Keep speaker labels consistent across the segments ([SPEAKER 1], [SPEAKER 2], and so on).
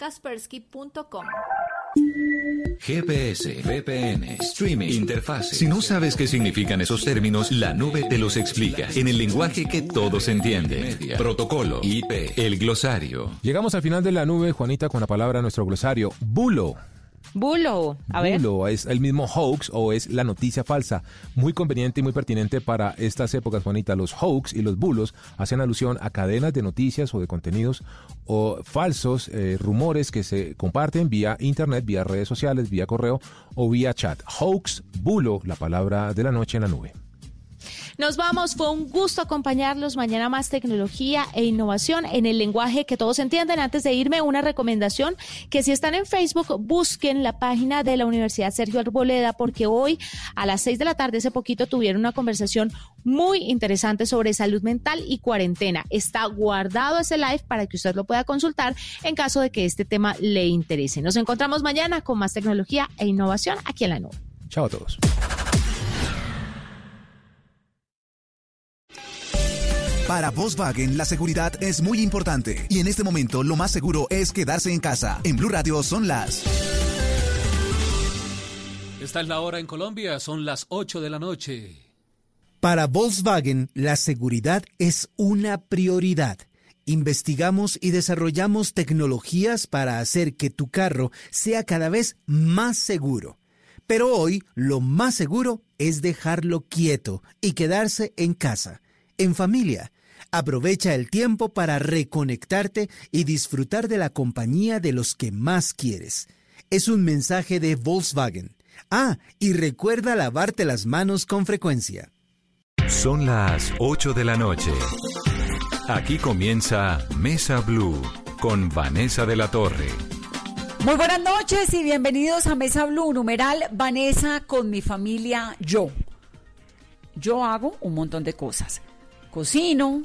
[SPEAKER 1] www.kaspersky.com.
[SPEAKER 2] GPS, VPN, streaming, interfaz. Si no sabes qué significan esos términos, la nube te los explica en el lenguaje que todos entienden. Protocolo, IP, el glosario.
[SPEAKER 3] Llegamos al final de la nube, Juanita, con la palabra nuestro glosario. Bulo.
[SPEAKER 4] Bulo, a ver.
[SPEAKER 3] Bulo es el mismo hoax o es la noticia falsa. Muy conveniente y muy pertinente para estas épocas, Juanita. Los hoax y los bulos hacen alusión a cadenas de noticias o de contenidos o falsos eh, rumores que se comparten vía internet, vía redes sociales, vía correo o vía chat. Hoax, bulo, la palabra de la noche en la nube.
[SPEAKER 1] Nos vamos, fue un gusto acompañarlos. Mañana más tecnología e innovación en el lenguaje que todos entienden. Antes de irme, una recomendación que si están en Facebook, busquen la página de la Universidad Sergio Arboleda, porque hoy a las seis de la tarde, hace poquito, tuvieron una conversación muy interesante sobre salud mental y cuarentena. Está guardado ese live para que usted lo pueda consultar en caso de que este tema le interese. Nos encontramos mañana con más tecnología e innovación aquí en la nube.
[SPEAKER 3] Chao a todos.
[SPEAKER 5] Para Volkswagen la seguridad es muy importante y en este momento lo más seguro es quedarse en casa. En Blue Radio son las
[SPEAKER 6] Esta es la hora en Colombia, son las 8 de la noche.
[SPEAKER 7] Para Volkswagen la seguridad es una prioridad. Investigamos y desarrollamos tecnologías para hacer que tu carro sea cada vez más seguro. Pero hoy lo más seguro es dejarlo quieto y quedarse en casa, en familia Aprovecha el tiempo para reconectarte y disfrutar de la compañía de los que más quieres. Es un mensaje de Volkswagen. Ah, y recuerda lavarte las manos con frecuencia.
[SPEAKER 2] Son las 8 de la noche. Aquí comienza Mesa Blue con Vanessa de la Torre.
[SPEAKER 4] Muy buenas noches y bienvenidos a Mesa Blue, numeral Vanessa con mi familia yo. Yo hago un montón de cosas. Cocino,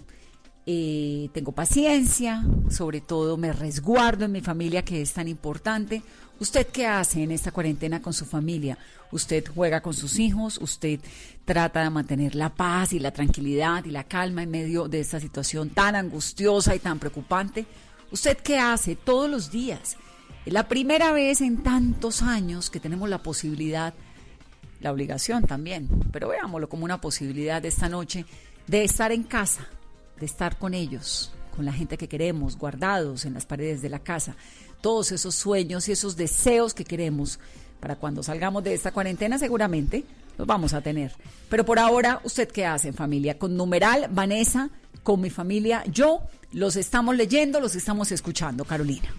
[SPEAKER 4] eh, tengo paciencia, sobre todo me resguardo en mi familia que es tan importante. ¿Usted qué hace en esta cuarentena con su familia? ¿Usted juega con sus hijos? ¿Usted trata de mantener la paz y la tranquilidad y la calma en medio de esta situación tan angustiosa y tan preocupante? ¿Usted qué hace todos los días? Es la primera vez en tantos años que tenemos la posibilidad, la obligación también, pero veámoslo como una posibilidad de esta noche, de estar en casa, de estar con ellos, con la gente que queremos, guardados en las paredes de la casa, todos esos sueños y esos deseos que queremos para cuando salgamos de esta cuarentena seguramente los vamos a tener. Pero por ahora, ¿usted qué hace en familia? Con numeral, Vanessa, con mi familia, yo, los estamos leyendo, los estamos escuchando, Carolina.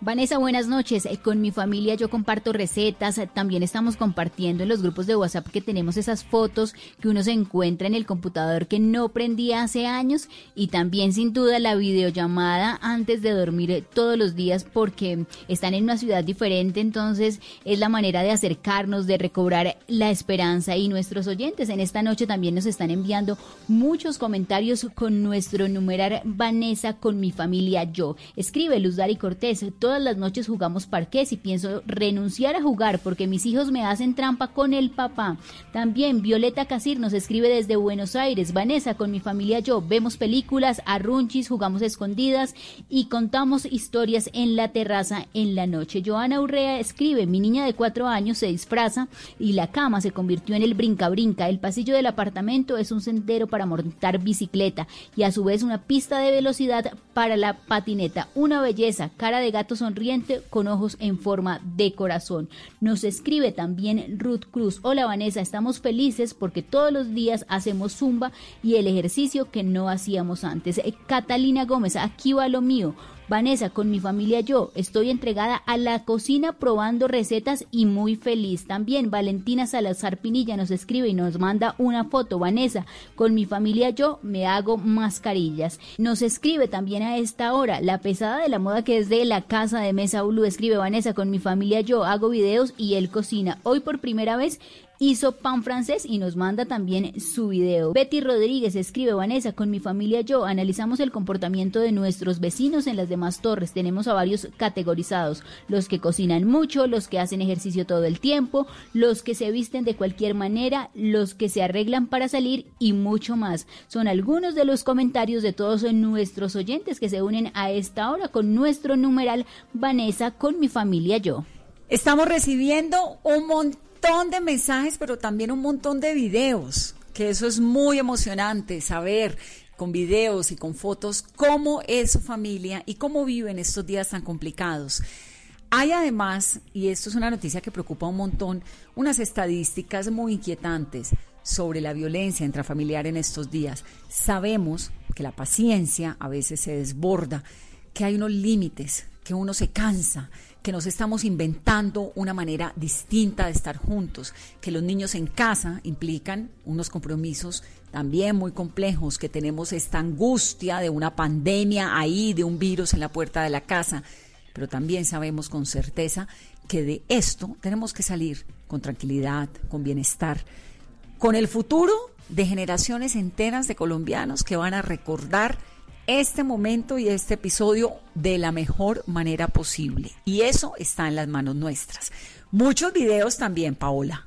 [SPEAKER 8] Vanessa, buenas noches. Eh, con mi familia yo comparto recetas, eh, también estamos compartiendo en los grupos de WhatsApp que tenemos esas fotos que uno se encuentra en el computador que no prendía hace años y también sin duda la videollamada antes de dormir eh, todos los días porque están en una ciudad diferente, entonces es la manera de acercarnos, de recobrar la esperanza y nuestros oyentes en esta noche también nos están enviando muchos comentarios con nuestro numerar Vanessa con mi familia yo. Escribe Luz Dari Cortés, todas las noches jugamos parqués y pienso renunciar a jugar porque mis hijos me hacen trampa con el papá. También Violeta Casir nos escribe desde Buenos Aires. Vanessa, con mi familia yo vemos películas, arrunchis, jugamos escondidas y contamos historias en la terraza en la noche. Joana Urrea escribe, mi niña de cuatro años se disfraza y la cama se convirtió en el brinca-brinca. El pasillo del apartamento es un sendero para montar bicicleta y a su vez una pista de velocidad para la patineta. Una belleza, cara de gato sonriente con ojos en forma de corazón. Nos escribe también Ruth Cruz. Hola Vanessa, estamos felices porque todos los días hacemos zumba y el ejercicio que no hacíamos antes. Eh, Catalina Gómez, aquí va lo mío. Vanessa, con mi familia yo estoy entregada a la cocina probando recetas y muy feliz. También Valentina Salazar Pinilla nos escribe y nos manda una foto. Vanessa, con mi familia yo me hago mascarillas. Nos escribe también a esta hora la pesada de la moda que es de la casa de Mesa Ulu. Escribe Vanessa, con mi familia yo hago videos y él cocina. Hoy por primera vez hizo pan francés y nos manda también su video. Betty Rodríguez escribe, Vanessa, con mi familia yo analizamos el comportamiento de nuestros vecinos en las demás torres. Tenemos a varios categorizados, los que cocinan mucho, los que hacen ejercicio todo el tiempo, los que se visten de cualquier manera, los que se arreglan para salir y mucho más. Son algunos de los comentarios de todos nuestros oyentes que se unen a esta hora con nuestro numeral Vanessa con mi familia yo.
[SPEAKER 4] Estamos recibiendo un montón de mensajes, pero también un montón de videos, que eso es muy emocionante, saber con videos y con fotos cómo es su familia y cómo viven estos días tan complicados. Hay además, y esto es una noticia que preocupa un montón, unas estadísticas muy inquietantes sobre la violencia intrafamiliar en estos días. Sabemos que la paciencia a veces se desborda, que hay unos límites, que uno se cansa, que nos estamos inventando una manera distinta de estar juntos, que los niños en casa implican unos compromisos también muy complejos, que tenemos esta angustia de una pandemia ahí, de un virus en la puerta de la casa, pero también sabemos con certeza que de esto tenemos que salir con tranquilidad, con bienestar, con el futuro de generaciones enteras de colombianos que van a recordar este momento y este episodio de la mejor manera posible. Y eso está en las manos nuestras. Muchos videos también, Paola.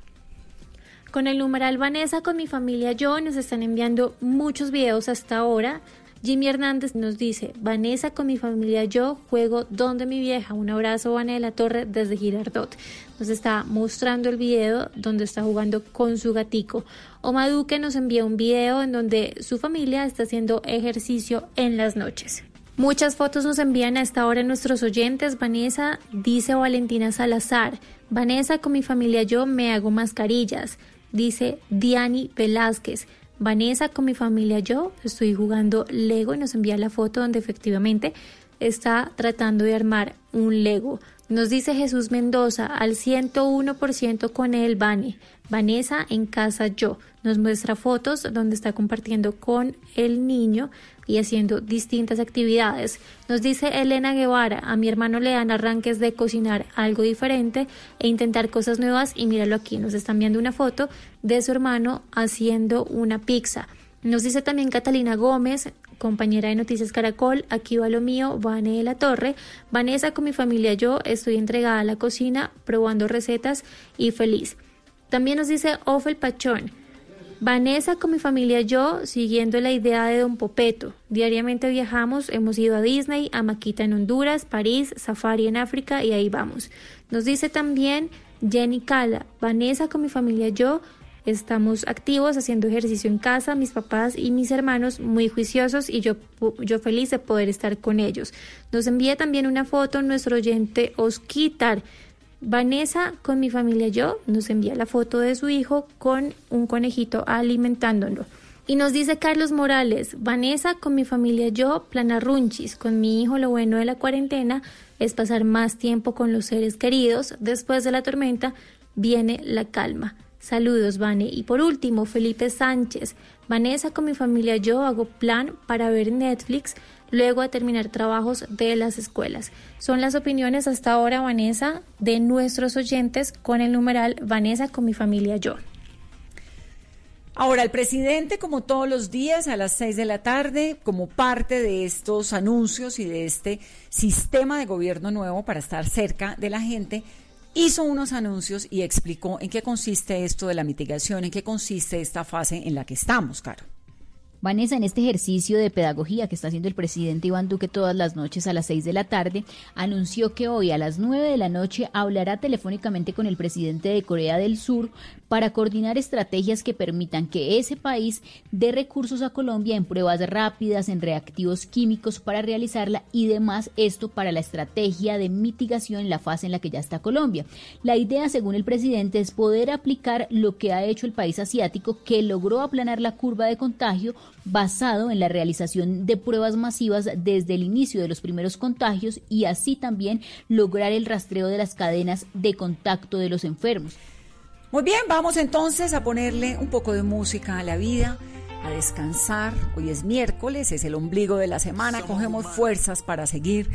[SPEAKER 9] Con el numeral Vanessa, con mi familia yo, nos están enviando muchos videos hasta ahora. Jimmy Hernández nos dice, Vanessa con mi familia yo juego donde mi vieja. Un abrazo, Vanessa de la Torre desde Girardot. Nos está mostrando el video donde está jugando con su gatico. Oma Duque nos envía un video en donde su familia está haciendo ejercicio en las noches. Muchas fotos nos envían a esta hora nuestros oyentes. Vanessa dice Valentina Salazar. Vanessa con mi familia yo me hago mascarillas. Dice Diani Velázquez. Vanessa con mi familia yo estoy jugando Lego y nos envía la foto donde efectivamente está tratando de armar un Lego. Nos dice Jesús Mendoza al 101% con él, Vane. Vanessa en casa yo. Nos muestra fotos donde está compartiendo con el niño y haciendo distintas actividades. Nos dice Elena Guevara, a mi hermano le dan arranques de cocinar algo diferente e intentar cosas nuevas y míralo aquí, nos están viendo una foto de su hermano haciendo una pizza. Nos dice también Catalina Gómez, compañera de Noticias Caracol, aquí va lo mío, Vane de la Torre. Vanessa con mi familia yo estoy entregada a la cocina, probando recetas y feliz. También nos dice Ofel Pachón, Vanessa con mi familia yo siguiendo la idea de Don Popeto. Diariamente viajamos, hemos ido a Disney, a Maquita en Honduras, París, Safari en África y ahí vamos. Nos dice también Jenny Cala, Vanessa con mi familia yo estamos activos haciendo ejercicio en casa, mis papás y mis hermanos muy juiciosos y yo, yo feliz de poder estar con ellos. Nos envía también una foto nuestro oyente Osquitar Vanessa con mi familia y yo nos envía la foto de su hijo con un conejito alimentándolo. Y nos dice Carlos Morales, Vanessa con mi familia y yo planarrunchis, con mi hijo lo bueno de la cuarentena es pasar más tiempo con los seres queridos, después de la tormenta viene la calma. Saludos, Vane. Y por último, Felipe Sánchez. Vanessa con mi familia yo hago plan para ver Netflix luego de terminar trabajos de las escuelas. Son las opiniones hasta ahora, Vanessa, de nuestros oyentes con el numeral Vanessa con mi familia yo.
[SPEAKER 4] Ahora, el presidente, como todos los días, a las seis de la tarde, como parte de estos anuncios y de este sistema de gobierno nuevo para estar cerca de la gente, hizo unos anuncios y explicó en qué consiste esto de la mitigación, en qué consiste esta fase en la que estamos, Caro.
[SPEAKER 8] Vanessa, en este ejercicio de pedagogía que está haciendo el presidente Iván Duque todas las noches a las 6 de la tarde, anunció que hoy a las 9 de la noche hablará telefónicamente con el presidente de Corea del Sur para coordinar estrategias que permitan que ese país dé recursos a Colombia en pruebas rápidas, en reactivos químicos para realizarla y demás esto para la estrategia de mitigación en la fase en la que ya está Colombia. La idea, según el presidente, es poder aplicar lo que ha hecho el país asiático que logró aplanar la curva de contagio basado en la realización de pruebas masivas desde el inicio de los primeros contagios y así también lograr el rastreo de las cadenas de contacto de los enfermos.
[SPEAKER 4] Muy bien, vamos entonces a ponerle un poco de música a la vida, a descansar. Hoy es miércoles, es el ombligo de la semana, cogemos fuerzas para seguir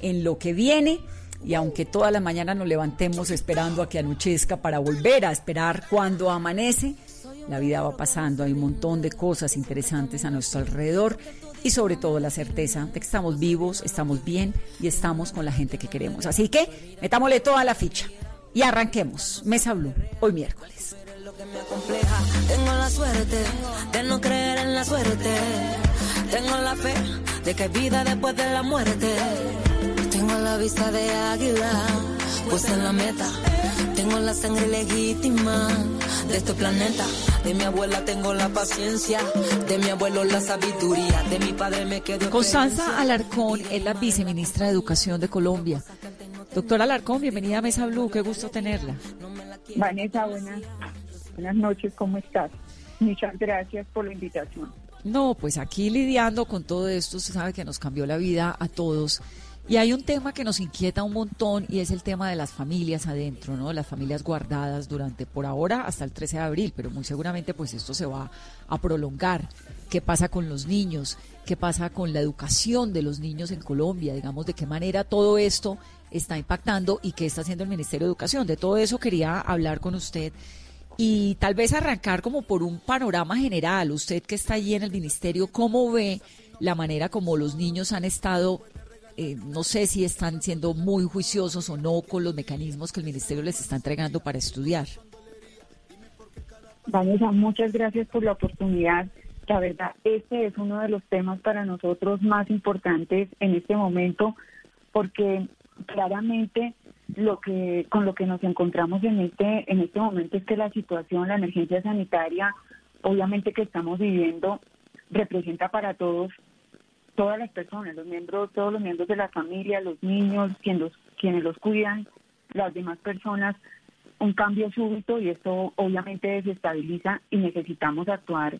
[SPEAKER 4] en lo que viene. y aunque todas las mañanas nos levantemos esperando a que anochezca para volver a esperar cuando amanece, la vida va pasando, hay un montón de cosas interesantes a nuestro alrededor y sobre todo la certeza de que estamos vivos, estamos bien y estamos con la gente que queremos. Así que metámosle toda la ficha y arranquemos. Mesa Blue, hoy miércoles.
[SPEAKER 10] Tengo la suerte de no creer en la suerte. Tengo la fe de que hay vida después de la muerte. Tengo la vista de águila, pues en la meta. Tengo la sangre legítima de este planeta. De mi abuela tengo la paciencia, de mi abuelo la sabiduría, de mi padre me quedo.
[SPEAKER 4] Constanza Alarcón es la viceministra de Educación de Colombia. Doctora Alarcón, bienvenida a Mesa Blue, qué gusto tenerla.
[SPEAKER 11] Vanessa, buenas, buenas noches, ¿cómo estás? Muchas gracias por la invitación.
[SPEAKER 4] No, pues aquí lidiando con todo esto, usted sabe que nos cambió la vida a todos. Y hay un tema que nos inquieta un montón y es el tema de las familias adentro, ¿no? Las familias guardadas durante, por ahora, hasta el 13 de abril, pero muy seguramente pues esto se va a prolongar. ¿Qué pasa con los niños? ¿Qué pasa con la educación de los niños en Colombia? Digamos, de qué manera todo esto está impactando y qué está haciendo el Ministerio de Educación. De todo eso quería hablar con usted y tal vez arrancar como por un panorama general. Usted que está allí en el Ministerio, ¿cómo ve la manera como los niños han estado eh, no sé si están siendo muy juiciosos o no con los mecanismos que el Ministerio les está entregando para estudiar.
[SPEAKER 11] Vanessa, muchas gracias por la oportunidad. La verdad, este es uno de los temas para nosotros más importantes en este momento, porque claramente lo que con lo que nos encontramos en este en este momento es que la situación, la emergencia sanitaria, obviamente que estamos viviendo, representa para todos todas las personas, los miembros, todos los miembros de la familia, los niños, quienes los, quienes los cuidan, las demás personas, un cambio súbito y esto obviamente desestabiliza y necesitamos actuar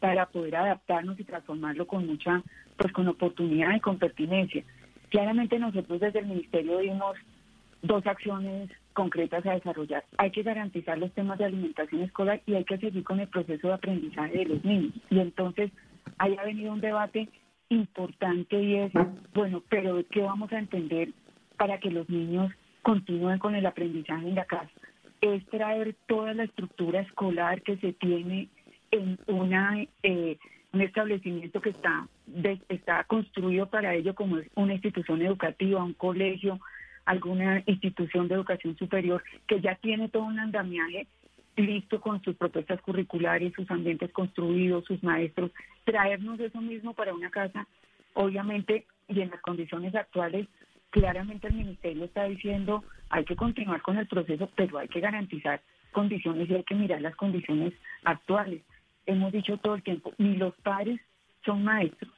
[SPEAKER 11] para poder adaptarnos y transformarlo con mucha, pues con oportunidad y con pertinencia. Claramente nosotros desde el Ministerio dimos dos acciones concretas a desarrollar. Hay que garantizar los temas de alimentación escolar y hay que seguir con el proceso de aprendizaje de los niños. Y entonces ahí ha venido un debate importante y es, bueno, pero ¿qué vamos a entender para que los niños continúen con el aprendizaje en la casa? Es traer toda la estructura escolar que se tiene en una eh, un establecimiento que está está construido para ello como es una institución educativa, un colegio, alguna institución de educación superior que ya tiene todo un andamiaje listo con sus propuestas curriculares, sus ambientes construidos, sus maestros, traernos eso mismo para una casa, obviamente, y en las condiciones actuales, claramente el Ministerio está diciendo hay que continuar con el proceso, pero hay que garantizar condiciones y hay que mirar las condiciones actuales. Hemos dicho todo el tiempo, ni los padres son maestros,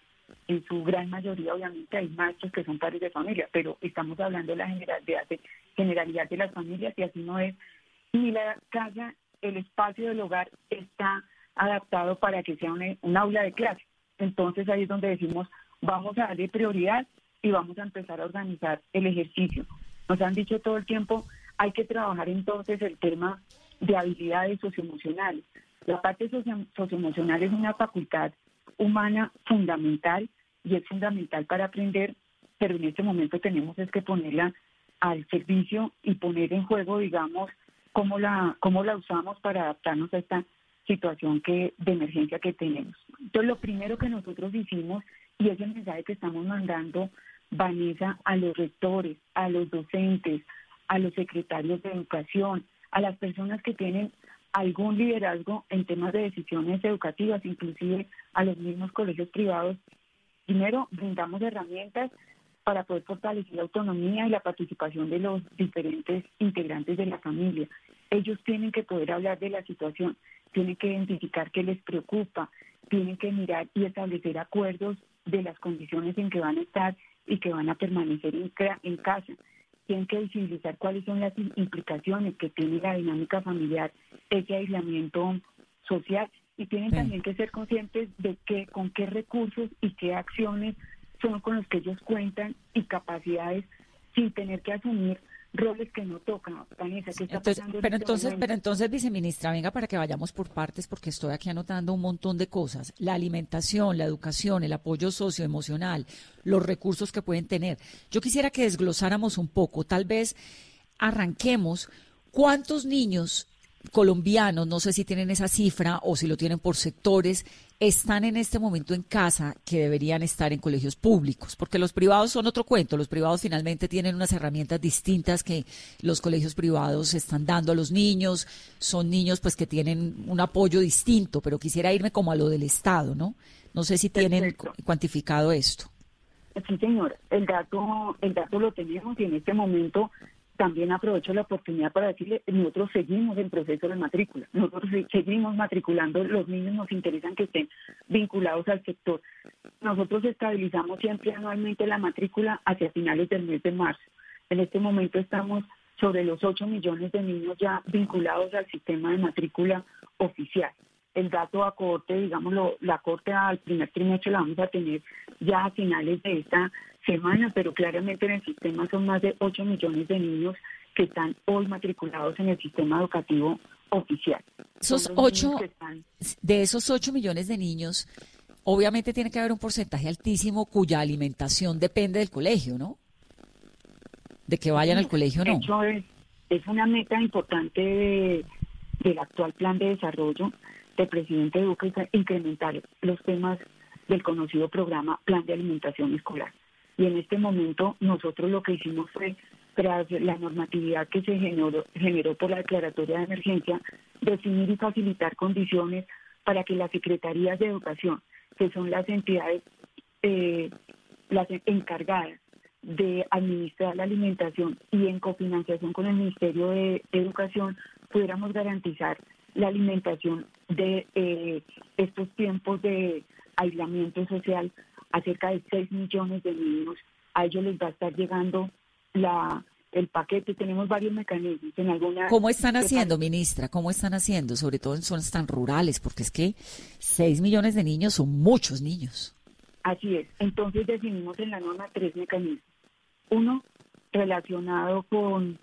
[SPEAKER 11] en su gran mayoría obviamente hay maestros que son padres de familia, pero estamos hablando de la generalidad de, generalidad de las familias y así no es ni la casa el espacio del hogar está adaptado para que sea un, aula de clase. Entonces ahí es donde decimos, vamos a darle prioridad y vamos a empezar a organizar el ejercicio. Nos han dicho todo el tiempo, hay que trabajar entonces el tema de habilidades socioemocionales. La parte socioemocional es una facultad humana fundamental y es fundamental para aprender, pero en este momento tenemos es que ponerla al servicio y poner en juego, digamos, cómo la, cómo la usamos para adaptarnos a esta situación que, de emergencia que tenemos. Entonces, lo primero que nosotros hicimos, y es el mensaje que estamos mandando, Vanessa, a los rectores, a los docentes, a los secretarios de educación, a las personas que tienen algún liderazgo en temas de decisiones educativas, inclusive a los mismos colegios privados. Primero, brindamos herramientas para poder fortalecer la autonomía y la participación de los diferentes integrantes de la familia. Ellos tienen que poder hablar de la situación, tienen que identificar qué les preocupa, tienen que mirar y establecer acuerdos de las condiciones en que van a estar y que van a permanecer en, casa. Tienen que visibilizar cuáles son las implicaciones que tiene la dinámica familiar, ese aislamiento social y tienen también que ser conscientes de qué, con qué recursos y qué acciones son con los que ellos cuentan y capacidades sin tener que asumir roles que no tocan, Vanessa, ¿qué está
[SPEAKER 4] Entonces,
[SPEAKER 11] pasando
[SPEAKER 4] pero
[SPEAKER 11] este
[SPEAKER 4] entonces,
[SPEAKER 11] momento?
[SPEAKER 4] pero entonces, viceministra, venga para que vayamos por partes, porque estoy aquí anotando un montón de cosas. La alimentación, la educación, el apoyo socioemocional, los recursos que pueden tener. Yo quisiera que desglosáramos un poco, tal vez arranquemos cuántos niños colombianos, no sé si tienen esa cifra o si lo tienen por sectores, están en este momento en casa que deberían estar en colegios públicos, porque los privados son otro cuento, los privados finalmente tienen unas herramientas distintas que los colegios privados están dando a los niños, son niños pues que tienen un apoyo distinto, pero quisiera irme como a lo del Estado, ¿no? No sé si tienen
[SPEAKER 11] Perfecto.
[SPEAKER 4] cuantificado esto.
[SPEAKER 11] Sí, señor, el dato, el dato lo tenemos y en este momento también aprovecho la oportunidad para decirle, nosotros seguimos en proceso de matrícula, nosotros se- seguimos matriculando, los niños nos interesan que estén vinculados al sector. Nosotros estabilizamos siempre anualmente la matrícula hacia finales del mes de marzo. En este momento estamos sobre los 8 millones de niños ya vinculados al sistema de matrícula oficial. El dato a corte, digámoslo, la corte al primer trimestre la vamos a tener ya a finales de esta semana, pero claramente en el sistema son más de 8 millones de niños que están hoy matriculados en el sistema educativo oficial.
[SPEAKER 4] Esos
[SPEAKER 11] Son los niños
[SPEAKER 4] ocho,
[SPEAKER 11] que están-
[SPEAKER 4] de esos 8 millones de niños, obviamente tiene que haber un porcentaje altísimo cuya alimentación depende del colegio, ¿no? De que vayan al colegio o no.
[SPEAKER 11] es, es una meta importante de- del actual plan de desarrollo del presidente Duque, es incrementar los temas del conocido programa Plan de Alimentación Escolar. Y en este momento nosotros lo que hicimos fue, tras la normatividad que se generó, generó por la declaratoria de emergencia, definir y facilitar condiciones para que las secretarías de educación, que son las entidades eh, las encargadas de administrar la alimentación y en cofinanciación con el Ministerio de Educación pudiéramos garantizar la alimentación de eh, estos tiempos de aislamiento social a cerca de 6 millones de niños. A ellos les va a estar llegando la el paquete. Tenemos varios mecanismos. En alguna
[SPEAKER 4] ¿Cómo están haciendo, ministra? ¿Cómo están haciendo? Sobre todo en zonas tan rurales, porque es que 6 millones de niños son muchos niños.
[SPEAKER 11] Así es. Entonces definimos en la norma tres mecanismos. Uno, relacionado con,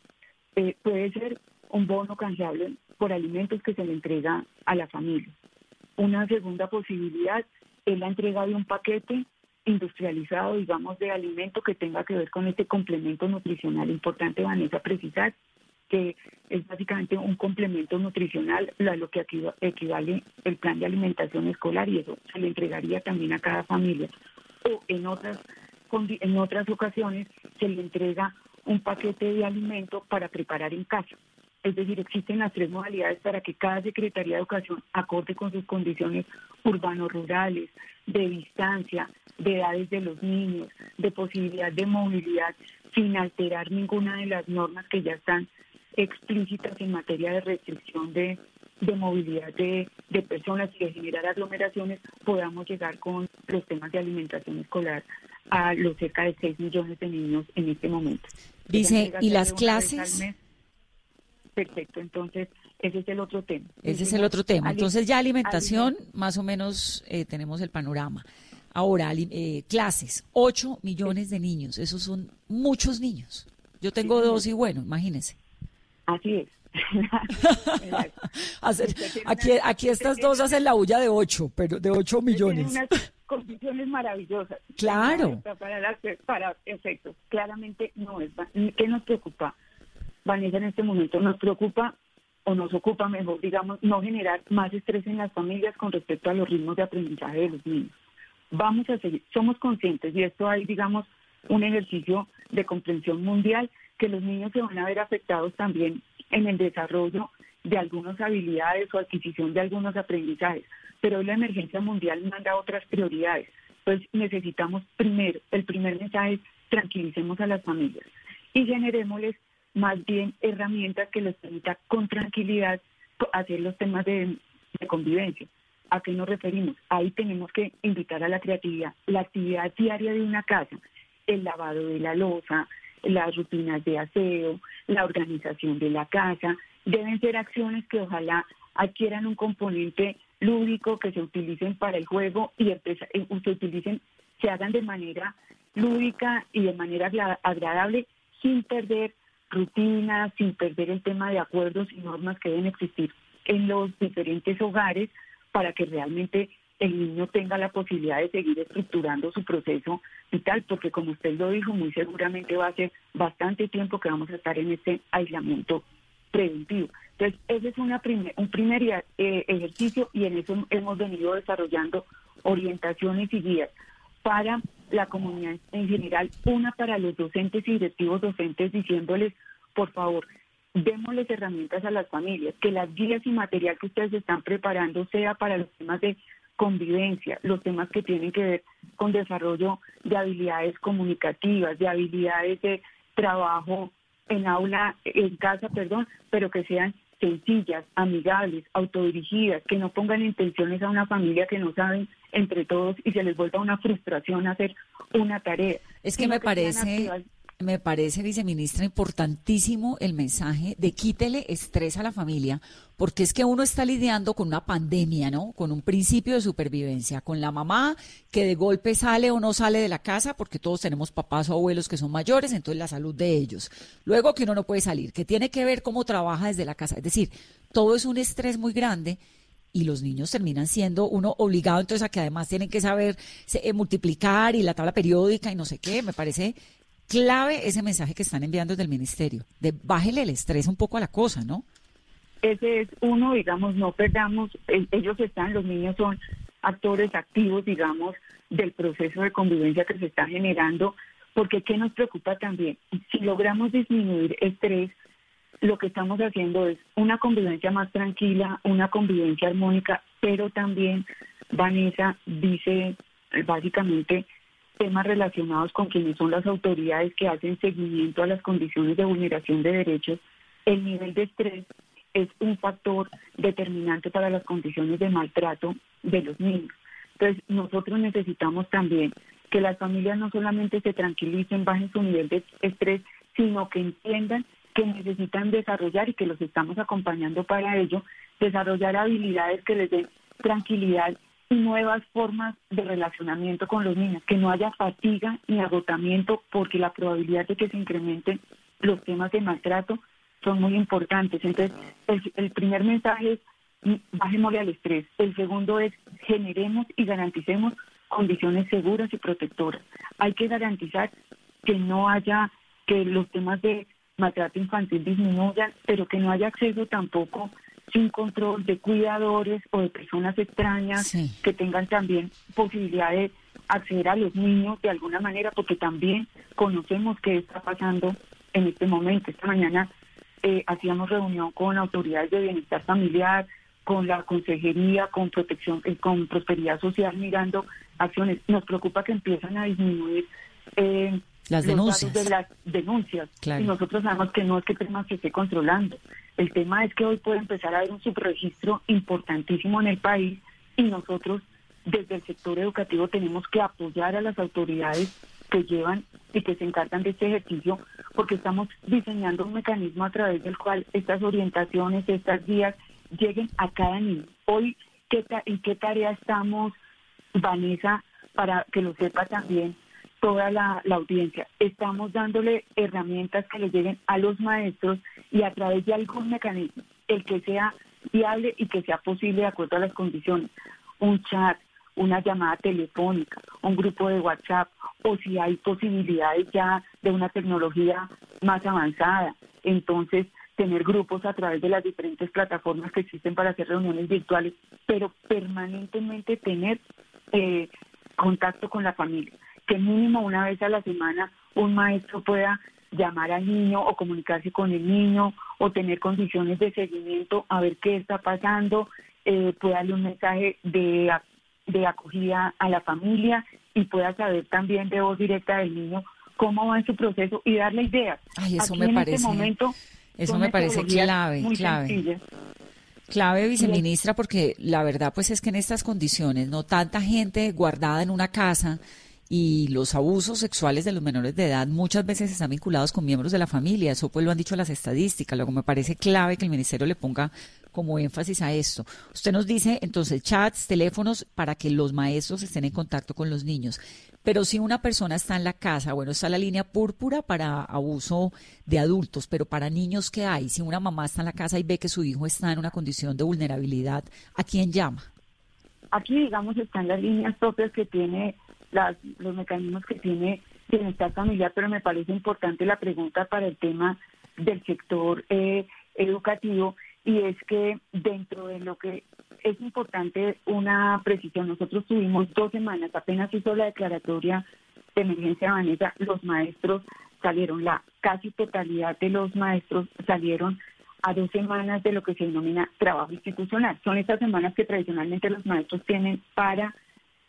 [SPEAKER 11] eh, puede ser un bono canjeable por alimentos que se le entrega a la familia. Una segunda posibilidad es la entrega de un paquete industrializado, digamos, de alimento que tenga que ver con este complemento nutricional. Importante, Vanessa, precisar que es básicamente un complemento nutricional a lo que equiva- equivale el plan de alimentación escolar y eso se le entregaría también a cada familia. O en otras, en otras ocasiones se le entrega un paquete de alimento para preparar en casa. Es decir, existen las tres modalidades para que cada Secretaría de Educación, acorde con sus condiciones urbano-rurales, de distancia, de edades de los niños, de posibilidad de movilidad, sin alterar ninguna de las normas que ya están explícitas en materia de restricción de, de movilidad de, de personas y de generar aglomeraciones, podamos llegar con los temas de alimentación escolar a los cerca de 6 millones de niños en este momento.
[SPEAKER 4] Dice, ¿y las clases?
[SPEAKER 11] Perfecto, entonces ese es el otro tema.
[SPEAKER 4] Ese es el otro tema. Entonces ya alimentación,
[SPEAKER 11] aliment-
[SPEAKER 4] más o menos eh, tenemos el panorama. Ahora, eh, clases, 8 millones de niños, esos son muchos niños. Yo tengo dos y bueno, imagínense.
[SPEAKER 11] Así es.
[SPEAKER 4] Hacer- aquí, aquí estas dos hacen la bulla de 8, pero de 8
[SPEAKER 11] tiene
[SPEAKER 4] millones.
[SPEAKER 11] unas condiciones maravillosas.
[SPEAKER 4] Claro.
[SPEAKER 11] Para, para efectos. Claramente no es. ¿Qué nos preocupa, Vanessa, en este momento? Nos preocupa o nos ocupa, mejor digamos, no generar más estrés en las familias con respecto a los ritmos de aprendizaje de los niños. Vamos a seguir, somos conscientes y esto hay, digamos, un ejercicio de comprensión mundial que los niños se van a ver afectados también en el desarrollo de algunas habilidades o adquisición de algunos aprendizajes. Pero la emergencia mundial manda otras prioridades. Pues necesitamos primero, el primer mensaje es tranquilicemos a las familias y generémosles más bien herramientas que les permita con tranquilidad hacer los temas de, convivencia. ¿A qué nos referimos? Ahí tenemos que invitar a la creatividad. La actividad diaria de una casa, el lavado de la loza, las rutinas de aseo, la organización de la casa, deben ser acciones que ojalá adquieran un componente lúdico, que se utilicen para el juego y eh, se utilicen, se hagan de manera lúdica y de manera agra- agradable sin perder rutinas, sin perder el tema de acuerdos y normas que deben existir en los diferentes hogares para que realmente el niño tenga la posibilidad de seguir estructurando su proceso vital, porque como usted lo dijo, muy seguramente va a ser bastante tiempo que vamos a estar en este aislamiento preventivo. Entonces, ese es una un primer eh, ejercicio y en eso hemos venido desarrollando orientaciones y guías para la comunidad en general, una para los docentes y directivos docentes diciéndoles, por favor, démosles herramientas a las familias, que las guías y material que ustedes están preparando sea para los temas de convivencia, los temas que tienen que ver con desarrollo de habilidades comunicativas, de habilidades de trabajo en aula, en casa, perdón, pero que sean sencillas, amigables, autodirigidas, que no pongan intenciones a una familia que no saben entre todos y se les vuelva una frustración hacer una tarea.
[SPEAKER 4] Es que me parece me parece, viceministra, importantísimo el mensaje de quítele estrés a la familia, porque es que uno está lidiando con una pandemia, ¿no? Con un principio de supervivencia, con la mamá que de golpe sale o no sale de la casa, porque todos tenemos papás o abuelos que son mayores, entonces la salud de ellos. Luego que uno no puede salir, que tiene que ver cómo trabaja desde la casa. Es decir, todo es un estrés muy grande y los niños terminan siendo uno obligado entonces a que además tienen que saber eh, multiplicar y la tabla periódica y no sé qué, me parece clave ese mensaje que están enviando desde el ministerio, de bájele el estrés un poco a la cosa, ¿no?
[SPEAKER 11] Ese es uno, digamos, no perdamos, ellos están, los niños son actores activos, digamos, del proceso de convivencia que se está generando, porque ¿qué nos preocupa también? Si logramos disminuir estrés, lo que estamos haciendo es una convivencia más tranquila, una convivencia armónica, pero también Vanessa dice básicamente temas relacionados con quienes son las autoridades que hacen seguimiento a las condiciones de vulneración de derechos, el nivel de estrés es un factor determinante para las condiciones de maltrato de los niños. Entonces, nosotros necesitamos también que las familias no solamente se tranquilicen, bajen su nivel de estrés, sino que entiendan que necesitan desarrollar y que los estamos acompañando para ello, desarrollar habilidades que les den tranquilidad nuevas formas de relacionamiento con los niños, que no haya fatiga ni agotamiento, porque la probabilidad de que se incrementen los temas de maltrato son muy importantes. Entonces, el, primer mensaje es mm, bajémosle al estrés. El segundo es generemos y garanticemos condiciones seguras y protectoras. Hay que garantizar que no haya, que los temas de maltrato infantil disminuyan, pero que no haya acceso tampoco sin control de cuidadores o de personas extrañas que tengan también posibilidad de acceder a los niños de alguna manera, porque también conocemos qué está pasando en este momento. Esta mañana eh, hacíamos reunión con autoridades de bienestar familiar, con la consejería, con protección, eh, con prosperidad social, mirando acciones. Nos preocupa que empiezan a disminuir eh,
[SPEAKER 4] las denuncias.
[SPEAKER 11] de las denuncias. Y nosotros sabemos que no es que el tema se esté controlando. El tema es que hoy puede empezar a haber un subregistro importantísimo en el país y nosotros desde el sector educativo tenemos que apoyar a las autoridades que llevan y que se encargan de este ejercicio porque estamos diseñando un mecanismo a través del cual estas orientaciones, estas guías lleguen a cada niño. Hoy, ¿qué ¿en qué tarea estamos, Vanessa, para que lo sepa también toda la, audiencia. Estamos dándole herramientas que le lleguen a los maestros y a través de algún mecanismo, el que sea viable y que sea posible de acuerdo a las condiciones. Un chat, una llamada telefónica, un grupo de WhatsApp o si hay posibilidades ya de una tecnología más avanzada. Entonces, tener grupos a través de las diferentes plataformas que existen para hacer reuniones virtuales, pero permanentemente tener eh, contacto con la familia que mínimo una vez a la semana un maestro pueda llamar al niño o comunicarse con el niño o tener condiciones de seguimiento a ver qué está pasando, eh, pueda darle un mensaje de, de acogida a la familia y pueda saber también de voz directa del niño cómo va en su proceso y darle ideas.
[SPEAKER 4] Ay, eso me este parece. momento, eso me parece clave, clave. Clave, viceministra, porque la verdad pues es que en estas condiciones, no tanta gente guardada en una casa, y los abusos sexuales de los menores de edad muchas veces están vinculados con miembros de la familia. Eso pues lo han dicho las estadísticas. Luego me parece clave que el ministerio le ponga como énfasis a esto. Usted nos dice entonces chats, teléfonos para que los maestros estén en contacto con los niños. Pero si una persona está en la casa, bueno, está la línea púrpura para abuso de adultos, pero para niños, ¿qué hay? Si una mamá está en la casa y ve que su hijo está en una condición de vulnerabilidad, ¿a quién llama?
[SPEAKER 11] Aquí, digamos, están las líneas propias que tiene, las, los mecanismos que tiene bienestar familiar, pero me parece importante la pregunta para el tema del sector eh, educativo y es que dentro de lo que es importante una precisión, nosotros tuvimos dos semanas, apenas hizo la declaratoria de emergencia Vanessa, los maestros salieron, la casi totalidad de los maestros salieron a dos semanas de lo que se denomina trabajo institucional. Son estas semanas que tradicionalmente los maestros tienen para,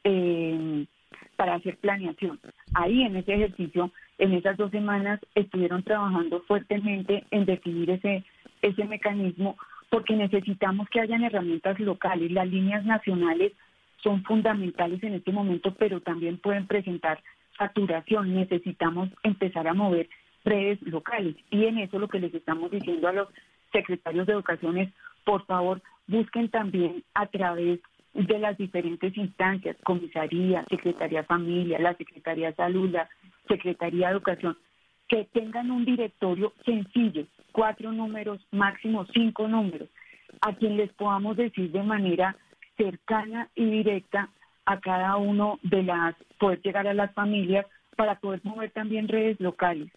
[SPEAKER 11] eh, para hacer planeación. Ahí en ese ejercicio, en esas dos semanas, estuvieron trabajando fuertemente en definir ese, ese mecanismo porque necesitamos que hayan herramientas locales. Las líneas nacionales son fundamentales en este momento, pero también pueden presentar saturación. Necesitamos empezar a mover redes locales. Y en eso lo que les estamos diciendo a los secretarios de educación es, por favor, busquen también a través de las diferentes instancias, comisaría, secretaría familia, la secretaría de salud, la secretaría de educación, que tengan un directorio sencillo, cuatro números, máximo cinco números, a quien les podamos decir de manera cercana y directa a cada uno de las, poder llegar a las familias para poder mover también redes locales.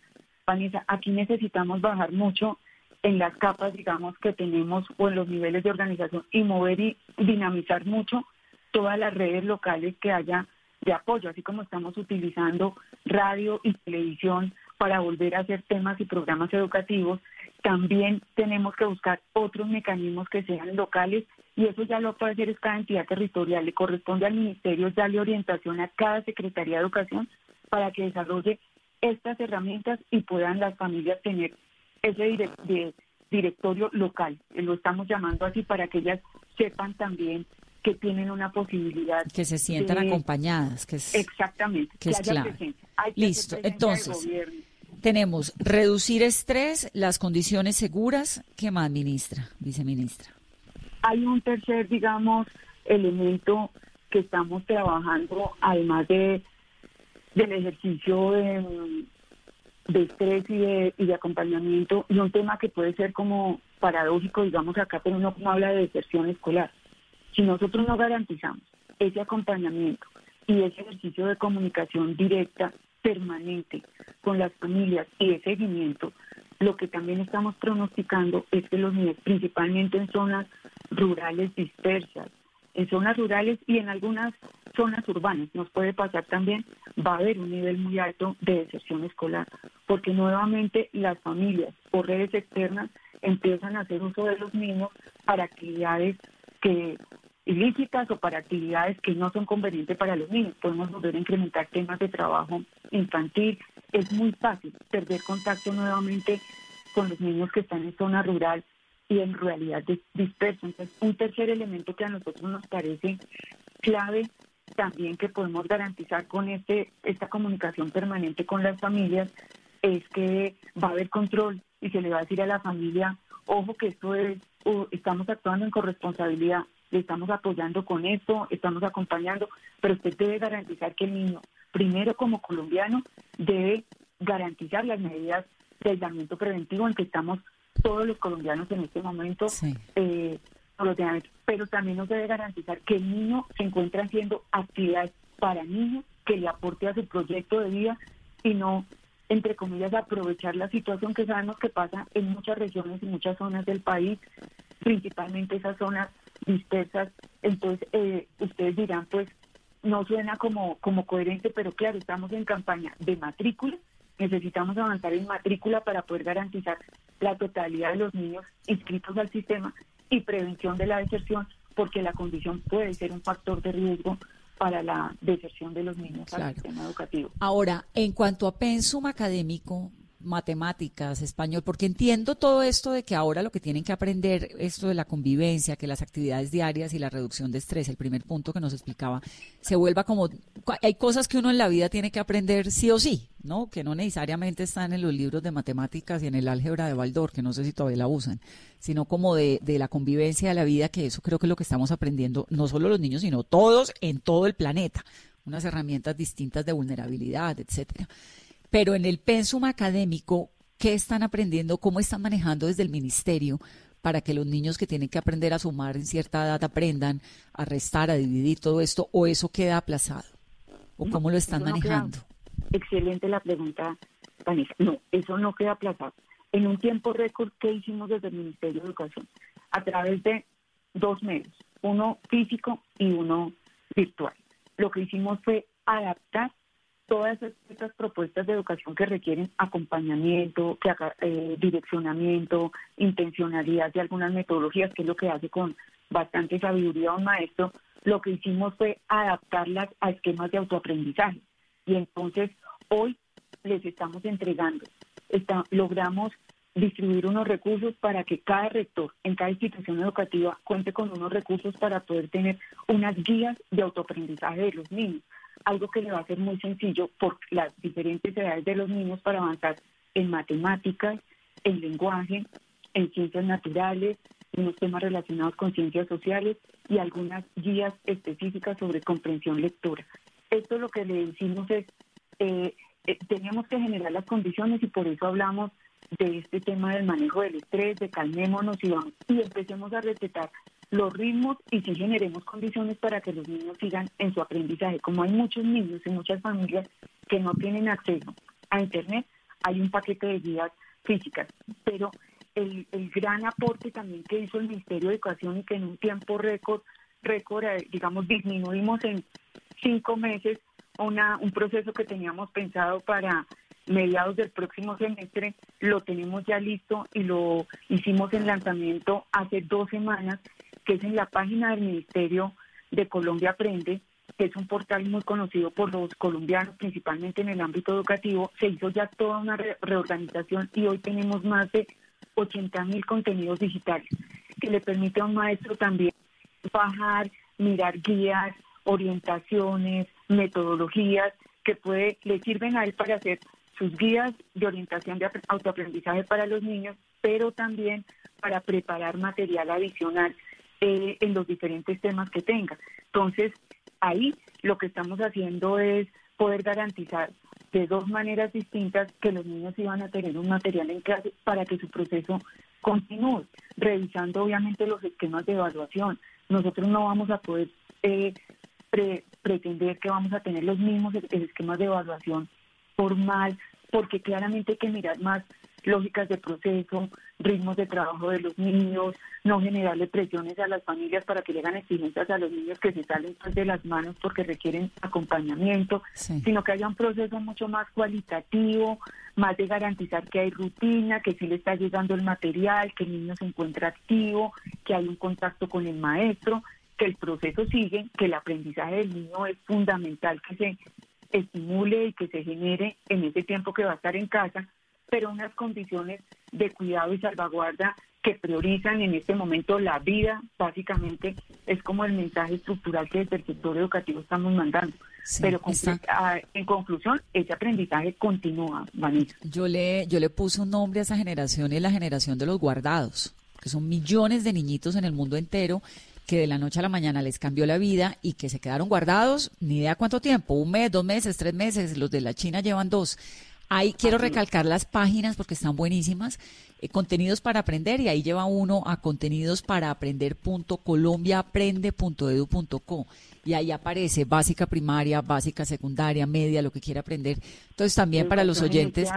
[SPEAKER 11] Vanessa, aquí necesitamos bajar mucho en las capas, digamos, que tenemos o en los niveles de organización y mover y dinamizar mucho todas las redes locales que haya de apoyo, así como estamos utilizando radio y televisión para volver a hacer temas y programas educativos, también tenemos que buscar otros mecanismos que sean locales y eso ya lo puede hacer cada entidad territorial. Le corresponde al Ministerio darle orientación a cada Secretaría de Educación para que desarrolle estas herramientas y puedan las familias tener ese directorio local. Lo estamos llamando así para que ellas sepan también que tienen una posibilidad.
[SPEAKER 4] Que se sientan acompañadas. Que es,
[SPEAKER 11] exactamente.
[SPEAKER 4] Que, es clave. Listo. Entonces, tenemos reducir estrés, las condiciones seguras. ¿Qué más, ministra, viceministra?
[SPEAKER 11] Hay un tercer, digamos, elemento que estamos trabajando, además de del ejercicio de, de estrés y de, y de acompañamiento, y un tema que puede ser como paradójico, digamos acá, pero uno como habla de deserción escolar. Si nosotros no garantizamos ese acompañamiento y ese ejercicio de comunicación directa, permanente con las familias y de seguimiento, lo que también estamos pronosticando es que los niños, principalmente en zonas rurales dispersas, en zonas rurales y en algunas zonas urbanas, nos puede pasar también, va a haber un nivel muy alto de deserción escolar, porque nuevamente las familias o redes externas empiezan a hacer uso de los niños para actividades que ilícitas o para actividades que no son convenientes para los niños. Podemos volver a incrementar temas de trabajo infantil. Es muy fácil perder contacto nuevamente con los niños que están en zona rural y en realidad dispersos. Entonces, un tercer elemento que a nosotros nos parece clave también que podemos garantizar con este esta comunicación permanente con las familias es que va a haber control y se le va a decir a la familia, ojo que esto es, estamos actuando en corresponsabilidad, le estamos apoyando con esto, estamos acompañando, pero usted debe garantizar que el niño, primero como colombiano, debe garantizar las medidas de aislamiento preventivo en que estamos todos los colombianos en este momento, eh, pero también nos debe garantizar que el niño se encuentra haciendo actividades para niños que le aporte a su proyecto de vida y no, entre comillas, aprovechar la situación que sabemos que pasa en muchas regiones y muchas zonas del país, principalmente esas zonas dispersas. Entonces, eh, ustedes dirán, pues, no suena como, como coherente, pero claro, estamos en campaña de matrícula. Necesitamos avanzar en matrícula para poder garantizar la totalidad de los niños inscritos al sistema y prevención de la deserción, porque la condición puede ser un factor de riesgo para la deserción de los niños al sistema educativo.
[SPEAKER 4] Ahora, en cuanto a pensum académico, matemáticas, español, porque entiendo todo esto de que ahora lo que tienen que aprender, esto de la convivencia, que las actividades diarias y la reducción de estrés, el primer punto que nos explicaba, se vuelva como, hay cosas que uno en la vida tiene que aprender sí o sí, ¿no? Que no necesariamente están en los libros de matemáticas y en el álgebra de Baldor, que no sé si todavía la usan, sino como de, de la convivencia de la vida, que eso creo que es lo que estamos aprendiendo, no solo los niños, sino todos en todo el planeta, unas herramientas distintas de vulnerabilidad, etcétera. Pero en el pensum académico, ¿qué están aprendiendo? ¿Cómo están manejando desde el ministerio para que los niños que tienen que aprender a sumar en cierta edad aprendan a restar, a dividir todo esto? ¿O eso queda aplazado? ¿O cómo lo están manejando?
[SPEAKER 11] excelente la pregunta, Vanessa. No, eso no queda aplazado. En un tiempo récord, ¿qué hicimos desde el Ministerio de Educación? A través de dos medios, uno físico y uno virtual. Lo que hicimos fue adaptar todas estas propuestas de educación que requieren acompañamiento, que, eh, direccionamiento, intencionalidad de algunas metodologías, que es lo que hace con bastante sabiduría un maestro, lo que hicimos fue adaptarlas a esquemas de autoaprendizaje. Y entonces hoy les estamos entregando, logramos distribuir unos recursos para que cada rector en cada institución educativa cuente con unos recursos para poder tener unas guías de autoaprendizaje de los niños algo que le va a ser muy sencillo por las diferentes edades de los niños para avanzar en matemáticas, en lenguaje, en ciencias naturales, unos temas relacionados con ciencias sociales y algunas guías específicas sobre comprensión lectora. Esto lo que le decimos es, eh, eh, tenemos que generar las condiciones y por eso hablamos de este tema del manejo del estrés, de calmémonos y, vamos, y empecemos a respetar los ritmos y si generemos condiciones para que los niños sigan en su aprendizaje. Como hay muchos niños y muchas familias que no tienen acceso a Internet, hay un paquete de guías físicas, pero el, gran aporte también que hizo el Ministerio de Educación y que en un tiempo récord, récord eh, digamos, disminuimos en cinco meses una, un proceso que teníamos pensado para mediados del próximo semestre, lo tenemos ya listo y lo hicimos en lanzamiento hace dos semanas que es en la página del Ministerio de Colombia Aprende, que es un portal muy conocido por los colombianos, principalmente en el ámbito educativo. Se hizo ya toda una reorganización y hoy tenemos más de 80 mil contenidos digitales que le permite a un maestro también bajar, mirar guías, orientaciones, metodologías que puede, le sirven a él para hacer sus guías de orientación de autoaprendizaje para los niños, pero también para preparar material adicional eh, en los diferentes temas que tenga. Entonces, ahí lo que estamos haciendo es poder garantizar de dos maneras distintas que los niños iban a tener un material en clase para que su proceso continúe, revisando obviamente los esquemas de evaluación. Nosotros no vamos a poder eh, pretender que vamos a tener los mismos esquemas de evaluación formal, porque claramente hay que mirar más lógicas de proceso, ritmos de trabajo de los niños, no generarle presiones a las familias para que le hagan exigencias a los niños que se salen pues, de las manos porque requieren acompañamiento, sino que haya un proceso mucho más cualitativo, más de garantizar que hay rutina, que sí le está llegando el material, que el niño se encuentra activo, que hay un contacto con el maestro, que el proceso sigue, que el aprendizaje del niño es fundamental que se estimule y que se genere en ese tiempo que va a estar en casa, pero unas condiciones de cuidado y salvaguarda que priorizan en este momento la vida, básicamente es como el mensaje estructural que desde el sector educativo estamos mandando. pero ah, en conclusión, ese aprendizaje continúa, Vanessa.
[SPEAKER 4] Yo le, yo le puse un nombre a esa generación y es la generación de los guardados, que son millones de niñitos en el mundo entero que de la noche a la mañana les cambió la vida y que se quedaron guardados, ni idea cuánto tiempo, un mes, dos meses, tres meses, los de la China llevan dos. Ahí quiero recalcar las páginas porque están buenísimas. Eh, contenidos para aprender y ahí lleva uno a contenidos para aprender.colombiaaprende.edu.co y ahí aparece básica primaria, básica secundaria, media, lo que quiera aprender. Entonces también para los oyentes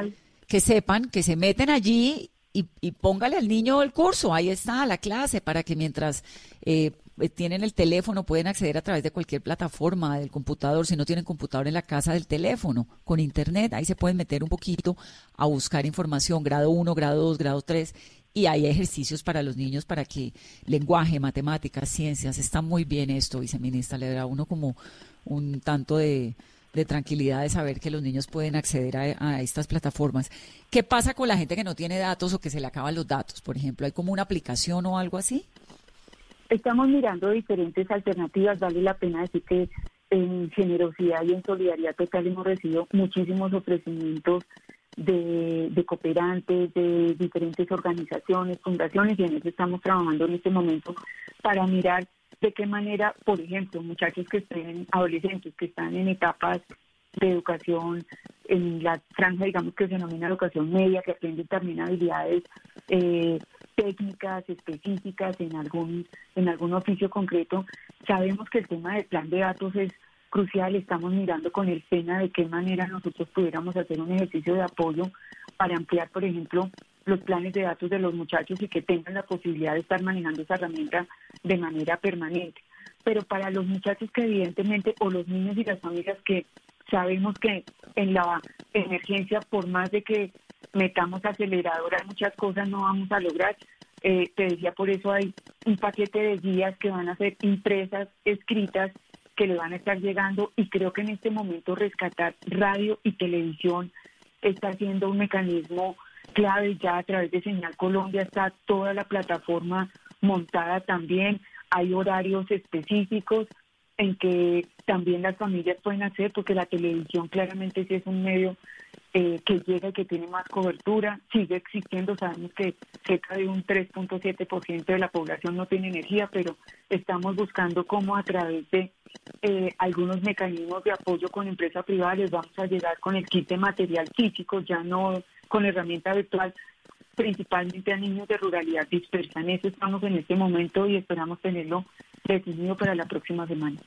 [SPEAKER 4] que sepan que se meten allí y, y, póngale al niño el curso, ahí está la clase, para que mientras eh, eh, tienen el teléfono, pueden acceder a través de cualquier plataforma del computador, si no tienen computador en la casa del teléfono, con internet, ahí se pueden meter un poquito a buscar información, grado 1, grado 2, grado 3, y hay ejercicios para los niños para que lenguaje, matemáticas, ciencias, está muy bien esto, viceministra, le da uno como un tanto de, de tranquilidad de saber que los niños pueden acceder a, estas plataformas. ¿Qué pasa con la gente que no tiene datos o que se le acaban los datos? Por ejemplo, ¿hay como una aplicación o algo así?
[SPEAKER 11] Estamos mirando diferentes alternativas. Vale la pena decir que en generosidad y en solidaridad total hemos recibido muchísimos ofrecimientos de, cooperantes, de diferentes organizaciones, fundaciones, y en eso estamos trabajando en este momento para mirar de qué manera, por ejemplo, muchachos que estén, adolescentes que están en etapas de educación, en la franja, digamos, que se denomina educación media, que aprenden también habilidades eh, técnicas específicas en algún, en algún oficio concreto. Sabemos que el tema del plan de datos es crucial. Estamos mirando con el SENA de qué manera nosotros pudiéramos hacer un ejercicio de apoyo para ampliar, por ejemplo, los planes de datos de los muchachos y que tengan la posibilidad de estar manejando esa herramienta de manera permanente. Pero para los muchachos que evidentemente, o los niños y las familias que sabemos que en la emergencia, por más de que metamos aceleradora, muchas cosas no vamos a lograr. Eh, te decía, por eso hay un paquete de guías que van a ser impresas, escritas, que le van a estar llegando y creo que en este momento rescatar radio y televisión está siendo un mecanismo clave ya a través de Señal Colombia está toda la plataforma montada también, hay horarios específicos en que también las familias pueden hacer, porque la televisión claramente sí es un medio eh, que llega y que tiene más cobertura, sigue existiendo, sabemos que cerca de un 3.7% de la población no tiene energía, pero estamos buscando cómo a través de eh, algunos mecanismos de apoyo con empresa privada les vamos a llegar con el kit de material físico, ya no con herramienta virtual, principalmente a niños de ruralidad dispersa. En eso estamos en este momento y esperamos tenerlo definido para la próxima semana.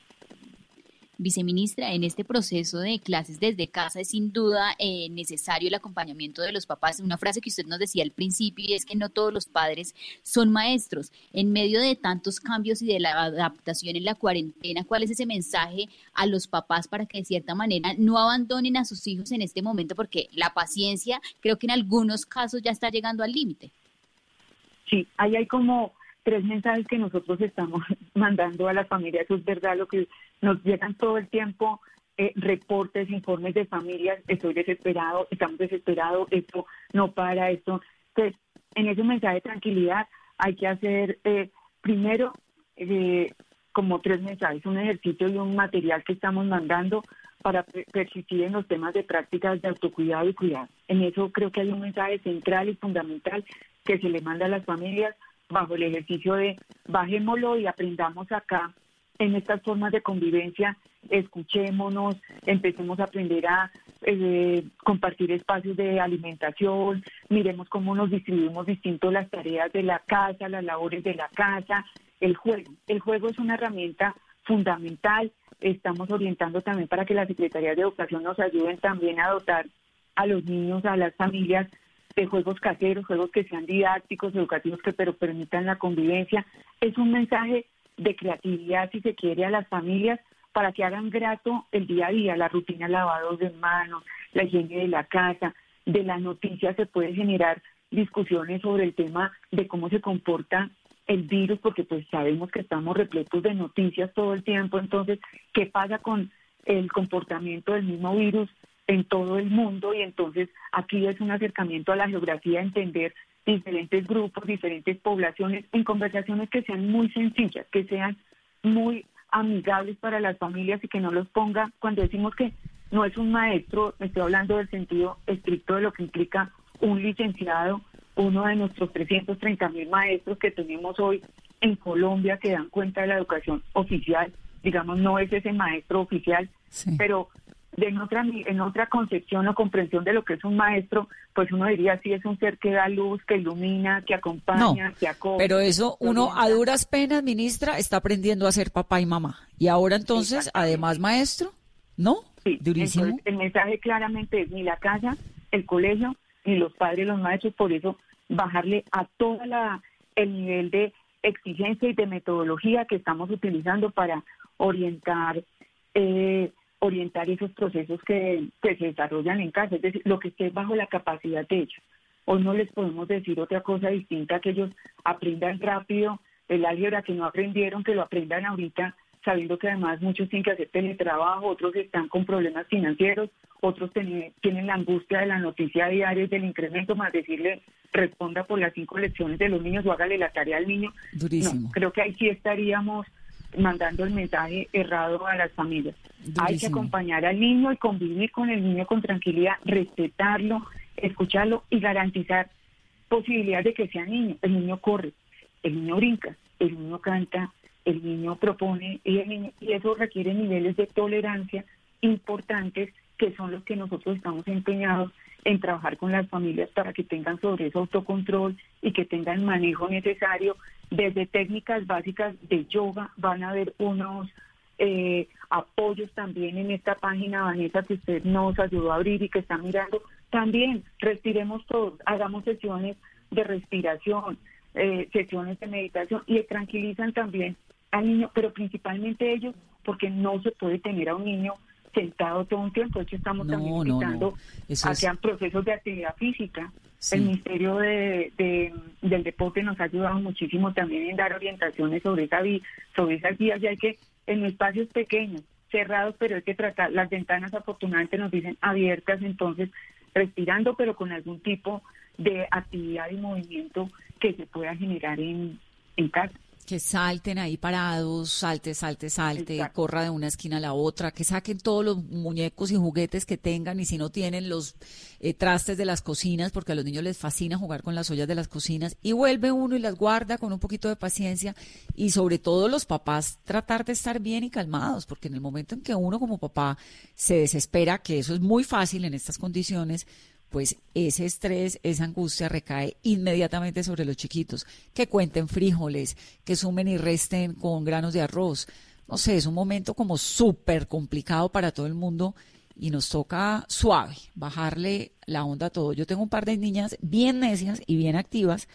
[SPEAKER 8] Viceministra, en este proceso de clases desde casa es sin duda eh, necesario el acompañamiento de los papás. Una frase que usted nos decía al principio y es que no todos los padres son maestros. En medio de tantos cambios y de la adaptación en la cuarentena, ¿cuál es ese mensaje a los papás para que de cierta manera no abandonen a sus hijos en este momento? Porque la paciencia creo que en algunos casos ya está llegando al límite.
[SPEAKER 11] Sí, ahí hay como tres mensajes que nosotros estamos mandando a las familias. Eso es verdad, lo que nos llegan todo el tiempo, eh, reportes, informes de familias, estoy desesperado, estamos desesperados, esto no para, esto. En ese mensaje de tranquilidad hay que hacer eh, primero eh, como tres mensajes, un ejercicio y un material que estamos mandando para persistir en los temas de prácticas de autocuidado y cuidado. En eso creo que hay un mensaje central y fundamental que se le manda a las familias bajo el ejercicio de bajémoslo y aprendamos acá en estas formas de convivencia, escuchémonos, empecemos a aprender a eh, compartir espacios de alimentación, miremos cómo nos distribuimos distinto las tareas de la casa, las labores de la casa, el juego. El juego es una herramienta fundamental. Estamos orientando también para que las Secretarías de Educación nos ayuden también a dotar a los niños, a las familias de juegos caseros, juegos que sean didácticos, educativos, que pero permitan la convivencia. Es un mensaje de creatividad, si se quiere, a las familias para que hagan grato el día a día, la rutina lavados de manos, la higiene de la casa, de las noticias se puede generar discusiones sobre el tema de cómo se comporta el virus, porque pues sabemos que estamos repletos de noticias todo el tiempo, entonces, ¿qué pasa con el comportamiento del mismo virus en todo el mundo y entonces aquí es un acercamiento a la geografía, entender diferentes grupos, diferentes poblaciones, en conversaciones que sean muy sencillas, que sean muy amigables para las familias y que no los ponga, cuando decimos que no es un maestro, me estoy hablando del sentido estricto de lo que implica un licenciado, uno de nuestros 330 mil maestros que tenemos hoy en Colombia que dan cuenta de la educación oficial, digamos, no es ese maestro oficial, pero de en otra en otra concepción o comprensión de lo que es un maestro, pues uno diría sí es un ser que da luz, que ilumina, que acompaña, que acoge.
[SPEAKER 4] Pero eso uno a duras penas, ministra, está aprendiendo a ser papá y mamá. Y ahora entonces, además maestro, ¿no?
[SPEAKER 11] Sí, Durísimo. el mensaje claramente es ni la casa, el colegio, ni los padres, los maestros, por eso bajarle a toda la el nivel de exigencia y de metodología que estamos utilizando para orientar eh, orientar esos procesos que, se desarrollan en casa, es decir, lo que esté bajo la capacidad de ellos. Hoy no les podemos decir otra cosa distinta que ellos aprendan rápido el álgebra que no aprendieron, que lo aprendan ahorita sabiendo que además muchos tienen que hacer teletrabajo, otros están con problemas financieros, otros tienen, tienen la angustia de la noticia diaria y del incremento, más decirle responda por las cinco lecciones de los niños o hágale la tarea al niño.
[SPEAKER 4] Durísimo.
[SPEAKER 11] No, creo que ahí sí estaríamos mandando el mensaje errado a las familias. Hay que acompañar al niño y convivir con el niño con tranquilidad, respetarlo, escucharlo y garantizar posibilidades de que sea niño. El niño corre, el niño brinca, el niño canta, el niño propone y, y eso requiere niveles de tolerancia importantes que son los que nosotros estamos empeñados en trabajar con las familias para que tengan sobre eso autocontrol y que tengan manejo necesario. Desde técnicas básicas de yoga van a haber unos eh, apoyos también en esta página, Vanessa, que usted nos ayudó a abrir y que está mirando. También respiremos todos, hagamos sesiones de respiración, eh, sesiones de meditación y tranquilizan también al niño, pero principalmente ellos, porque no se puede tener a un niño sentado todo un tiempo. De hecho, estamos también invitando a que procesos de actividad física. El Ministerio de, del Deporte nos ha ayudado muchísimo también en dar orientaciones sobre esa sobre esas vías, ya hay que en espacios pequeños, cerrados, pero hay que tratar, las ventanas afortunadamente nos dicen abiertas, entonces respirando, pero con algún tipo de actividad y movimiento que se pueda generar en, en casa
[SPEAKER 4] que salten ahí parados, salte, salte, salte, corra de una esquina a la otra, que saquen todos los muñecos y juguetes que tengan y si no tienen los eh, trastes de las cocinas, porque a los niños les fascina jugar con las ollas de las cocinas, y vuelve uno y las guarda con un poquito de paciencia y sobre todo los papás tratar de estar bien y calmados, porque en el momento en que uno como papá se desespera, que eso es muy fácil en estas condiciones, pues ese estrés, esa angustia recae inmediatamente sobre los chiquitos, que cuenten frijoles, que sumen y resten con granos de arroz. No sé, es un momento como súper complicado para todo el mundo y nos toca suave, bajarle la onda a todo. Yo tengo un par de niñas bien necias y bien activas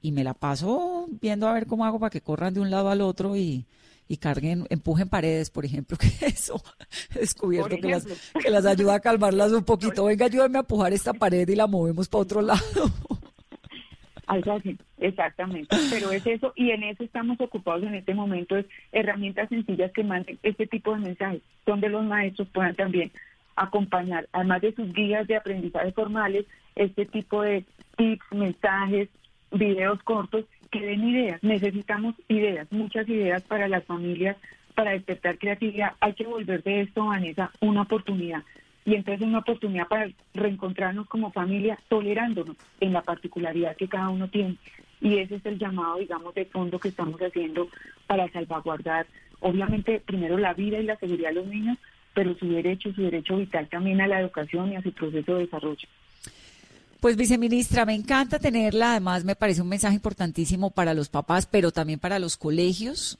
[SPEAKER 4] y me la paso viendo a ver cómo hago para que corran de un lado al otro y, y carguen, empujen paredes, por ejemplo, que eso he descubierto que las, que las ayuda a calmarlas un poquito. Venga, ayúdame a empujar esta pared y la movemos para otro lado.
[SPEAKER 11] Algo así, exactamente. Pero es eso, y en eso estamos ocupados en este momento, es herramientas sencillas que manden este tipo de mensajes, donde los maestros puedan también acompañar, además de sus guías de aprendizaje formales, este tipo de tips, mensajes, videos cortos que den ideas. Necesitamos ideas, muchas ideas para las familias, para despertar creatividad. Hay que volver de esto, Vanessa, una oportunidad. Y entonces una oportunidad para reencontrarnos como familia, tolerándonos en la particularidad que cada uno tiene. Y ese es el llamado, digamos, de fondo que estamos haciendo para salvaguardar, obviamente, primero la vida y la seguridad de los niños, pero su derecho, su derecho vital también a la educación y a su proceso de desarrollo.
[SPEAKER 4] Pues viceministra, me encanta tenerla. Además, me parece un mensaje importantísimo para los papás, pero también para los colegios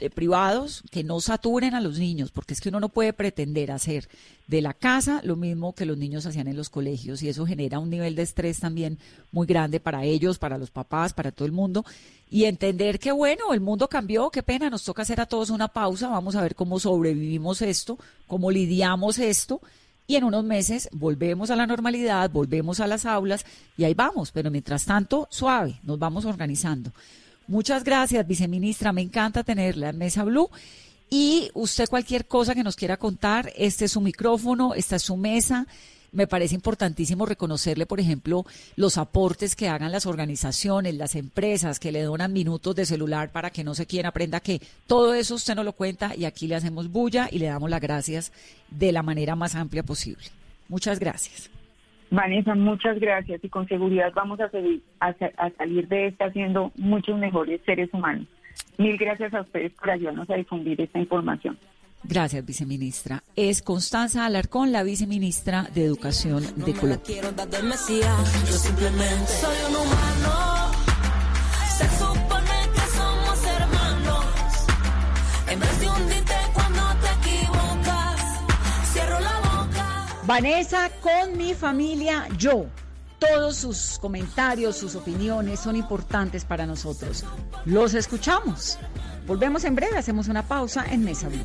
[SPEAKER 4] eh, privados que no saturen a los niños, porque es que uno no puede pretender hacer de la casa lo mismo que los niños hacían en los colegios y eso genera un nivel de estrés también muy grande para ellos, para los papás, para todo el mundo y entender que bueno, el mundo cambió, qué pena, nos toca hacer a todos una pausa, vamos a ver cómo sobrevivimos esto, cómo lidiamos esto y en unos meses volvemos a la normalidad, volvemos a las aulas y ahí vamos, pero mientras tanto, suave, nos vamos organizando. Muchas gracias, viceministra, me encanta tenerla en Mesa Blue. Y usted cualquier cosa que nos quiera contar, este es su micrófono, esta es su mesa me parece importantísimo reconocerle, por ejemplo, los aportes que hagan las organizaciones, las empresas que le donan minutos de celular para que no se quien aprenda que todo eso usted no lo cuenta y aquí le hacemos bulla y le damos las gracias de la manera más amplia posible. Muchas gracias.
[SPEAKER 11] Vanessa, muchas gracias y con seguridad vamos a, seguir, a, a salir de esta siendo muchos mejores seres humanos. Mil gracias a ustedes por ayudarnos a difundir esta información.
[SPEAKER 4] Gracias, viceministra. Es Constanza Alarcón, la viceministra de Educación de Colombia. Yo simplemente soy un humano. Se supone que somos hermanos. En vez de hundirte cuando te equivocas, cierro la boca. Vanessa, con mi familia, yo. Todos sus comentarios, sus opiniones son importantes para nosotros. Los escuchamos. Volvemos en breve, hacemos una pausa en Mesa Blue.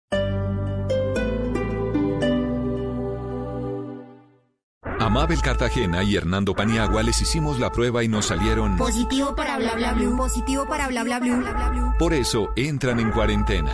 [SPEAKER 2] A Mabel Cartagena y Hernando Paniagua les hicimos la prueba y nos salieron
[SPEAKER 12] Positivo para bla bla blue. Positivo para bla bla bla, bla.
[SPEAKER 2] Por eso entran en cuarentena.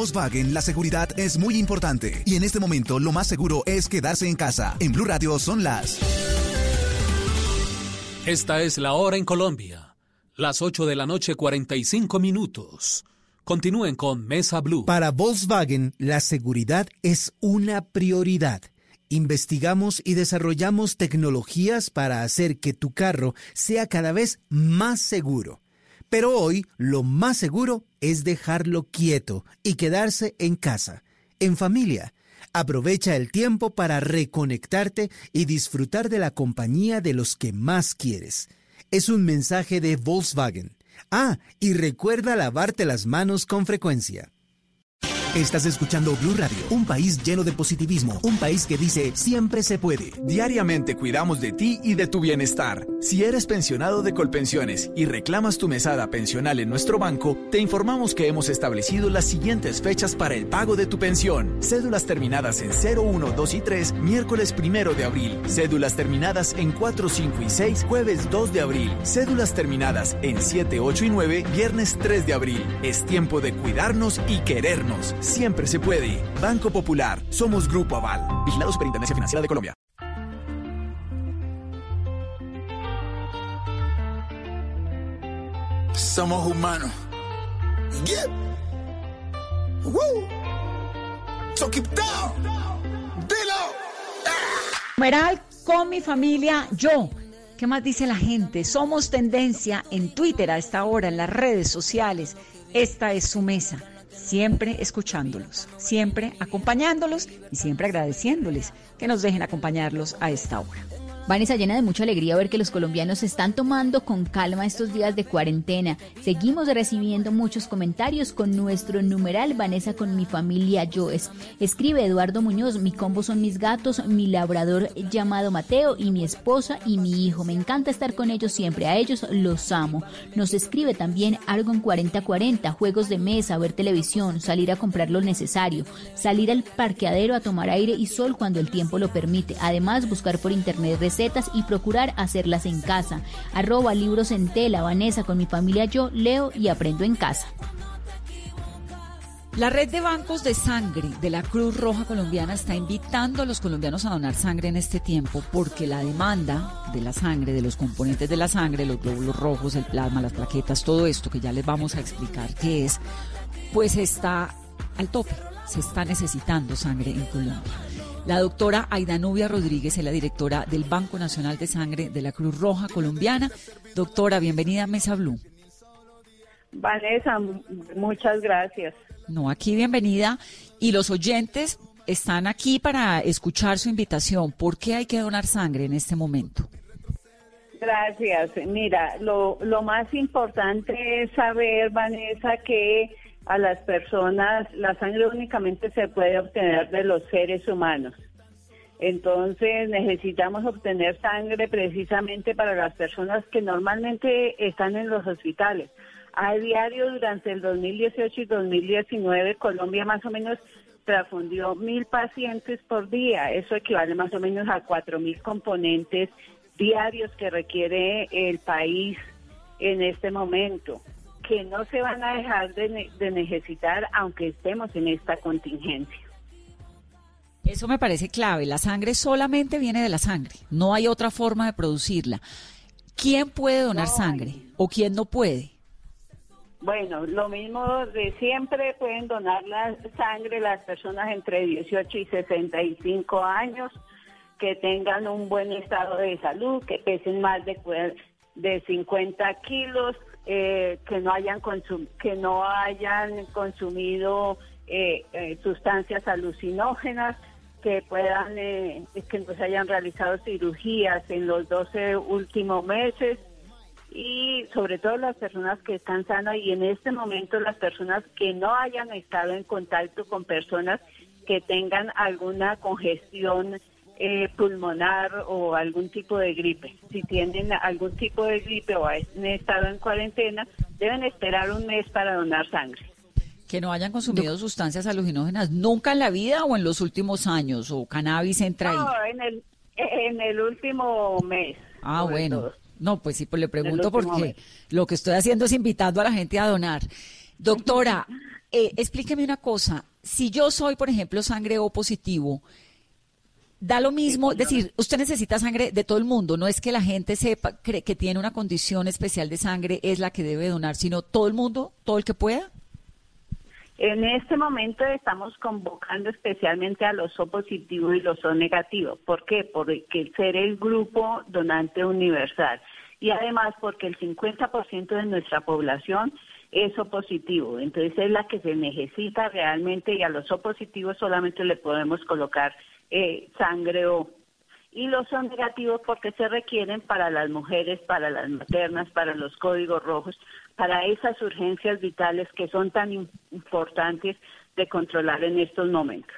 [SPEAKER 5] Volkswagen, la seguridad es muy importante. Y en este momento, lo más seguro es quedarse en casa. En Blue Radio son las.
[SPEAKER 6] Esta es la hora en Colombia. Las 8 de la noche, 45 minutos. Continúen con Mesa Blue.
[SPEAKER 7] Para Volkswagen, la seguridad es una prioridad. Investigamos y desarrollamos tecnologías para hacer que tu carro sea cada vez más seguro. Pero hoy lo más seguro es dejarlo quieto y quedarse en casa, en familia. Aprovecha el tiempo para reconectarte y disfrutar de la compañía de los que más quieres. Es un mensaje de Volkswagen. Ah, y recuerda lavarte las manos con frecuencia.
[SPEAKER 5] Estás escuchando Blue Radio, un país lleno de positivismo, un país que dice siempre se puede.
[SPEAKER 13] Diariamente cuidamos de ti y de tu bienestar. Si eres pensionado de Colpensiones y reclamas tu mesada pensional en nuestro banco, te informamos que hemos establecido las siguientes fechas para el pago de tu pensión. Cédulas terminadas en 0, 1, 2 y 3, miércoles 1 de abril. Cédulas terminadas en 4, 5 y 6, jueves 2 de abril. Cédulas terminadas en 7, 8 y 9, viernes 3 de abril. Es tiempo de cuidarnos y querernos. Siempre se puede. Banco Popular. Somos Grupo Aval. Vigilado Superintendencia Financiera de Colombia.
[SPEAKER 14] Somos humanos. Yeah. Woo. So keep down. Dilo.
[SPEAKER 4] Numeral con mi familia, yo. ¿Qué más dice la gente? Somos tendencia en Twitter a esta hora, en las redes sociales. Esta es su mesa. Siempre escuchándolos, siempre acompañándolos y siempre agradeciéndoles que nos dejen acompañarlos a esta hora.
[SPEAKER 8] Vanessa, llena de mucha alegría ver que los colombianos se están tomando con calma estos días de cuarentena. Seguimos recibiendo muchos comentarios con nuestro numeral Vanessa con mi familia Yoes. Escribe Eduardo Muñoz, mi combo son mis gatos, mi labrador llamado Mateo y mi esposa y mi hijo. Me encanta estar con ellos siempre, a ellos los amo. Nos escribe también Argon 4040, juegos de mesa, ver televisión, salir a comprar lo necesario, salir al parqueadero a tomar aire y sol cuando el tiempo lo permite. Además, buscar por internet recetas y procurar hacerlas en casa. Arroba libros en tela, Vanessa, con mi familia yo leo y aprendo en casa.
[SPEAKER 4] La red de bancos de sangre de la Cruz Roja Colombiana está invitando a los colombianos a donar sangre en este tiempo porque la demanda de la sangre, de los componentes de la sangre, los glóbulos rojos, el plasma, las plaquetas, todo esto que ya les vamos a explicar qué es, pues está al tope. Se está necesitando sangre en Colombia. La doctora Aidanubia Rodríguez es la directora del Banco Nacional de Sangre de la Cruz Roja Colombiana. Doctora, bienvenida a Mesa Blue.
[SPEAKER 11] Vanessa, muchas gracias.
[SPEAKER 4] No, aquí bienvenida. Y los oyentes están aquí para escuchar su invitación. ¿Por qué hay que donar sangre en este momento?
[SPEAKER 11] Gracias. Mira, lo, lo más importante es saber, Vanessa, que
[SPEAKER 15] a las personas, la sangre únicamente se puede obtener de los seres humanos. Entonces necesitamos obtener sangre precisamente para las personas que normalmente están en los hospitales. A diario durante el 2018 y 2019 Colombia más o menos transfundió mil pacientes por día. Eso equivale más o menos a cuatro mil componentes diarios que requiere el país en este momento, que no se van a dejar de, de necesitar aunque estemos en esta contingencia.
[SPEAKER 4] Eso me parece clave. La sangre solamente viene de la sangre. No hay otra forma de producirla. ¿Quién puede donar sangre o quién no puede?
[SPEAKER 15] Bueno, lo mismo de siempre, pueden donar la sangre las personas entre 18 y 65 años que tengan un buen estado de salud, que pesen más de, de 50 kilos, eh, que no hayan que no hayan consumido eh, eh, sustancias alucinógenas, que puedan que no se hayan realizado cirugías en los 12 últimos meses. Y sobre todo las personas que están sanas y en este momento las personas que no hayan estado en contacto con personas que tengan alguna congestión eh, pulmonar o algún tipo de gripe. Si tienen algún tipo de gripe o han estado en cuarentena, deben esperar un mes para donar sangre.
[SPEAKER 4] Que no hayan consumido sustancias alucinógenas nunca en la vida o en los últimos años o cannabis entra ahí.
[SPEAKER 15] No, en el, en el último mes.
[SPEAKER 4] Ah, bueno. No, pues sí, pues le pregunto porque lo que estoy haciendo es invitando a la gente a donar. Doctora, eh, explíqueme una cosa. Si yo soy, por ejemplo, sangre O positivo, da lo mismo, es decir, usted necesita sangre de todo el mundo, no es que la gente sepa que tiene una condición especial de sangre es la que debe donar, sino todo el mundo, todo el que pueda.
[SPEAKER 15] En este momento estamos convocando especialmente a los O positivos y los O negativos. ¿Por qué? Porque ser el grupo donante universal y además porque el 50% de nuestra población es O positivo. Entonces es la que se necesita realmente y a los O positivos solamente le podemos colocar eh, sangre O. Y los son negativos porque se requieren para las mujeres, para las maternas, para los códigos rojos, para esas urgencias vitales que son tan importantes de controlar en estos momentos.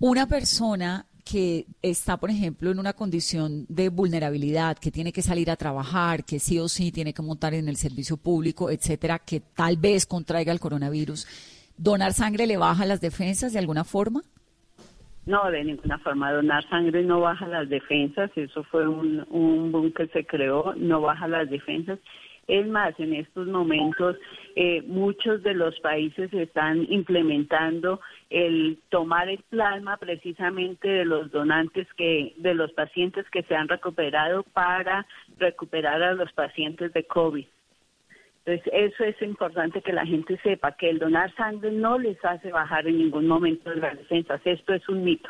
[SPEAKER 4] Una persona que está, por ejemplo, en una condición de vulnerabilidad, que tiene que salir a trabajar, que sí o sí tiene que montar en el servicio público, etcétera, que tal vez contraiga el coronavirus, ¿donar sangre le baja las defensas de alguna forma?
[SPEAKER 15] No, de ninguna forma. Donar sangre no baja las defensas. Eso fue un, un boom que se creó. No baja las defensas. Es más, en estos momentos eh, muchos de los países están implementando el tomar el plasma precisamente de los donantes que, de los pacientes que se han recuperado para recuperar a los pacientes de COVID. Entonces, eso es importante que la gente sepa, que el donar sangre no les hace bajar en ningún momento las defensas. Esto es un mito.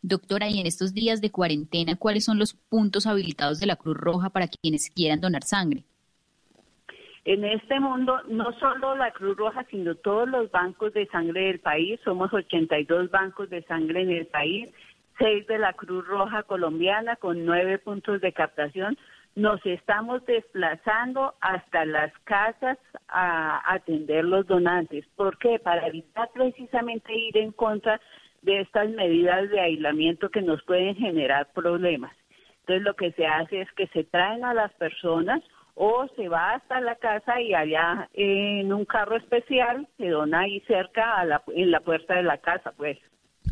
[SPEAKER 8] Doctora, y en estos días de cuarentena, ¿cuáles son los puntos habilitados de la Cruz Roja para quienes quieran donar sangre?
[SPEAKER 15] En este mundo, no solo la Cruz Roja, sino todos los bancos de sangre del país, somos 82 bancos de sangre en el país, seis de la Cruz Roja colombiana con nueve puntos de captación, nos estamos desplazando hasta las casas a atender los donantes. ¿Por qué? Para evitar precisamente ir en contra de estas medidas de aislamiento que nos pueden generar problemas. Entonces lo que se hace es que se traen a las personas o se va hasta la casa y allá en un carro especial se dona ahí cerca a la, en la puerta de la casa, pues.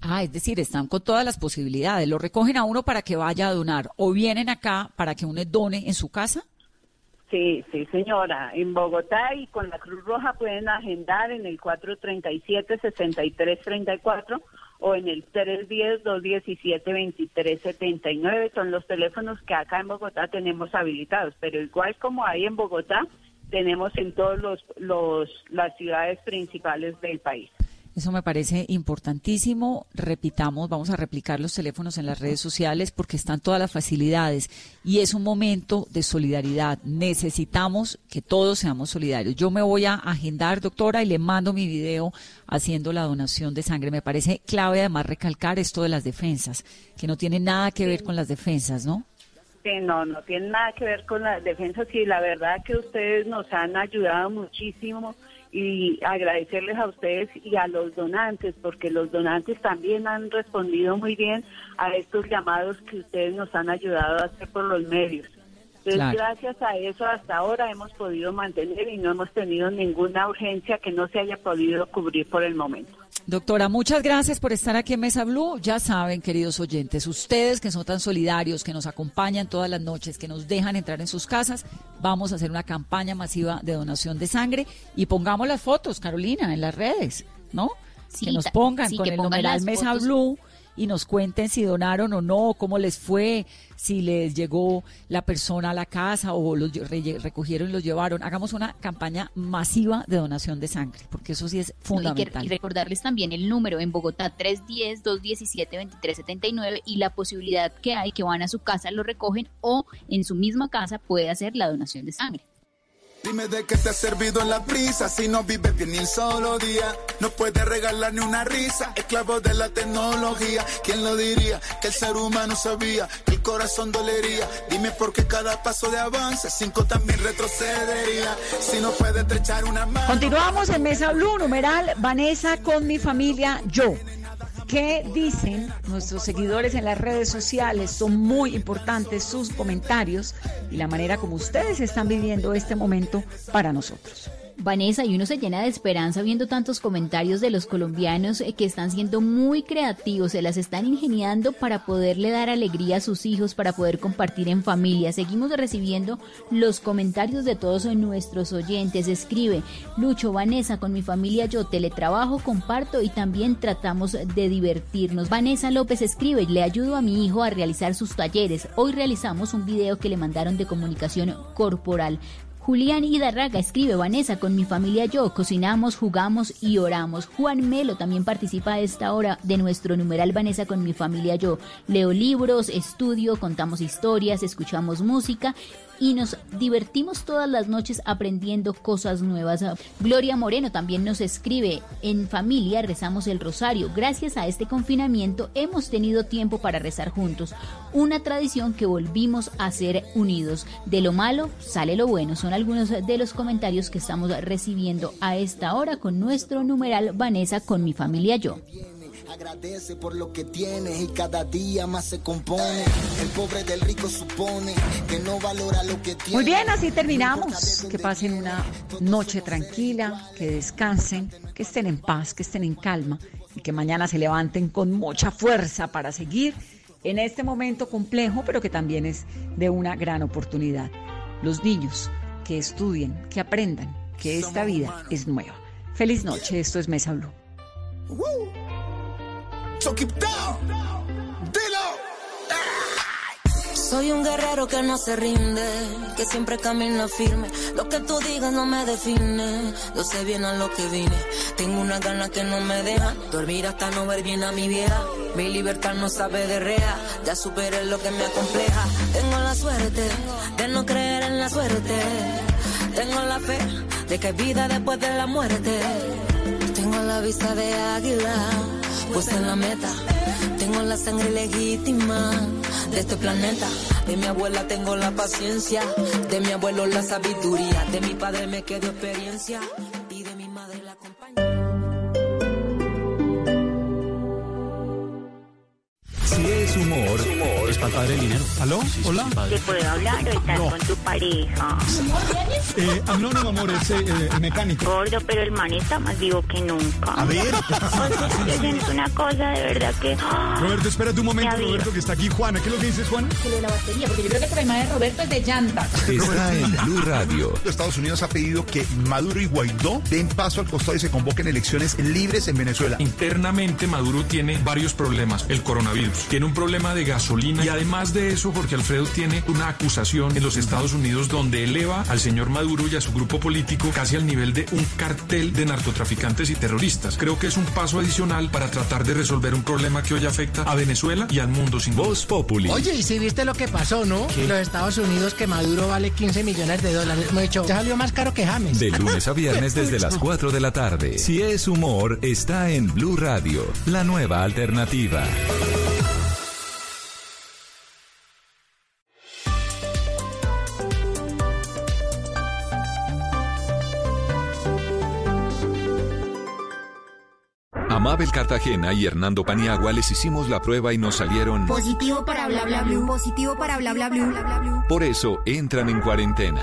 [SPEAKER 4] Ah, es decir, están con todas las posibilidades. Lo recogen a uno para que vaya a donar o vienen acá para que uno done en su casa.
[SPEAKER 15] Sí, sí, señora. En Bogotá y con la Cruz Roja pueden agendar en el 437-6334 o en el 310-217-2379. Son los teléfonos que acá en Bogotá tenemos habilitados. Pero igual como hay en Bogotá, tenemos en todas los, los, las ciudades principales del país.
[SPEAKER 4] Eso me parece importantísimo. Repitamos, vamos a replicar los teléfonos en las redes sociales porque están todas las facilidades y es un momento de solidaridad. Necesitamos que todos seamos solidarios. Yo me voy a agendar, doctora, y le mando mi video haciendo la donación de sangre. Me parece clave además recalcar esto de las defensas, que no tiene nada que ver con las defensas, ¿no?
[SPEAKER 15] Sí, no, no tiene nada que ver con las defensas y la verdad que ustedes nos han ayudado muchísimo y agradecerles a ustedes y a los donantes, porque los donantes también han respondido muy bien a estos llamados que ustedes nos han ayudado a hacer por los medios. Entonces,
[SPEAKER 4] Claro.
[SPEAKER 15] gracias a eso hasta ahora hemos podido mantener y no hemos tenido ninguna urgencia que no se haya podido cubrir por el momento.
[SPEAKER 4] Doctora, muchas gracias por estar aquí en Mesa Blue. Ya saben, queridos oyentes, ustedes que son tan solidarios, que nos acompañan todas las noches, que nos dejan entrar en sus casas, vamos a hacer una campaña masiva de donación de sangre y pongamos las fotos, Carolina, en las redes, ¿no?
[SPEAKER 8] Sí,
[SPEAKER 4] que nos pongan
[SPEAKER 8] sí,
[SPEAKER 4] con
[SPEAKER 8] que
[SPEAKER 4] el numeral Mesa
[SPEAKER 8] fotos.
[SPEAKER 4] Blue y nos cuenten si donaron o no, cómo les fue, si les llegó la persona a la casa o los recogieron y los llevaron. Hagamos una campaña masiva de donación de sangre, porque eso sí es
[SPEAKER 8] No, y, que-
[SPEAKER 4] fundamental.
[SPEAKER 8] y recordarles también el número en Bogotá 310-217-2379 y la posibilidad que hay que van a su casa, lo recogen o en su misma casa puede hacer la donación de sangre.
[SPEAKER 14] Dime de qué te ha servido en la prisa si no vives bien ni un solo día. No puedes regalar ni una risa, esclavo de la tecnología. ¿Quién lo diría? Que el ser humano sabía que el corazón dolería. Dime por qué cada paso de avance, cinco también retrocedería. Si no puedes estrechar una mano.
[SPEAKER 4] Continuamos en Mesa Blue, numeral Vanessa con mi familia, yo. ¿Qué dicen nuestros seguidores en las redes sociales? Son muy importantes sus comentarios y la manera como ustedes están viviendo este momento para nosotros.
[SPEAKER 8] Vanessa, y uno se llena de esperanza viendo tantos comentarios de los colombianos eh, que están siendo muy creativos, se las están ingeniando para poderle dar alegría a sus hijos, para poder compartir en familia. Seguimos recibiendo los comentarios de todos nuestros oyentes. Escribe, Lucho, Vanessa, con mi familia yo teletrabajo, comparto y también tratamos de divertirnos. Vanessa López escribe, le ayudo a mi hijo a realizar sus talleres. Hoy realizamos un video que le mandaron de comunicación corporal. Julián Hidarraga escribe, Vanessa, con mi familia yo, cocinamos, jugamos y oramos. Juan Melo también participa a esta hora de nuestro numeral Vanessa con mi familia yo. Leo libros, estudio, contamos historias, escuchamos música y nos divertimos todas las noches aprendiendo cosas nuevas. Gloria Moreno también nos escribe, en familia rezamos el rosario. Gracias a este confinamiento hemos tenido tiempo para rezar juntos. Una tradición que volvimos a ser unidos. De lo malo sale lo bueno. Son algunos de los comentarios que estamos recibiendo a esta hora con nuestro numeral Vanessa con mi familia yo.
[SPEAKER 16] Agradece por lo que tienes y cada día más se compone. El pobre del rico supone que no valora lo que tiene.
[SPEAKER 4] Muy bien, así terminamos. Que pasen una noche tranquila, que descansen, que estén en paz, que estén en calma y que mañana se levanten con mucha fuerza para seguir en este momento complejo, pero que también es de una gran oportunidad. Los niños que estudien, que aprendan que esta vida es nueva. Feliz noche, esto es Mesa Blue.
[SPEAKER 14] So.
[SPEAKER 10] Soy un guerrero que no se rinde, que siempre camina firme. Lo que tú digas no me define, yo sé bien a lo que vine. Tengo una gana que no me deja dormir hasta no ver bien a mi vieja. Mi libertad no sabe de rea, ya superé lo que me acompleja. Tengo la suerte de no creer en la suerte. Tengo la fe de que hay vida después de la muerte. Tengo la vista de águila, pues en la meta. Tengo la sangre legítima de este planeta. De mi abuela tengo la paciencia, de mi abuelo la sabiduría, de mi padre me quedó experiencia y de mi madre la
[SPEAKER 2] Si es humor, es para el dinero.
[SPEAKER 17] ¿Aló? ¿Hola?
[SPEAKER 18] ¿Te puedo hablar o estás
[SPEAKER 17] No.
[SPEAKER 18] con tu pareja?
[SPEAKER 17] Eh, anónimo, amor, es eh, el mecánico.
[SPEAKER 18] Gordo, pero el man está más vivo que nunca.
[SPEAKER 17] A ver.
[SPEAKER 18] Yo siento una cosa de verdad que...
[SPEAKER 17] Roberto, espérate un momento. Roberto, que está aquí Juana. ¿Qué es lo que dices, Juan?
[SPEAKER 4] Que lo de la batería, porque yo creo que el problema de Roberto es de llantas.
[SPEAKER 2] Está en Blue Radio.
[SPEAKER 19] Estados Unidos ha pedido que Maduro y Guaidó den paso al costado y se convoquen elecciones libres en Venezuela.
[SPEAKER 20] Internamente Maduro tiene varios problemas. El coronavirus, tiene un problema de gasolina y además de eso Jorge Alfredo tiene una acusación en los Estados Unidos donde eleva al señor Maduro y a su grupo político casi al nivel de un cartel de narcotraficantes y terroristas. Creo que es un paso adicional para tratar de resolver un problema que hoy afecta a Venezuela y al mundo sin Voz
[SPEAKER 2] Populi.
[SPEAKER 21] Oye, y si viste lo que pasó, ¿no? Los Estados Unidos que Maduro vale 15 millones de dólares. Me he dicho, ya salió más caro que James.
[SPEAKER 2] De lunes a viernes desde las 4 de la tarde. Si es humor, está en Blue Radio, la nueva alternativa. Mabel Cartagena y Hernando Paniagua les hicimos la prueba y nos salieron...
[SPEAKER 12] Positivo para bla bla blue. Positivo para bla bla blue. bla, bla, blue.
[SPEAKER 2] Por eso entran en cuarentena.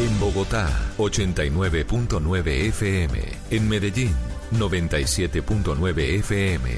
[SPEAKER 2] En Bogotá, 89.9 FM. En Medellín, 97.9 FM.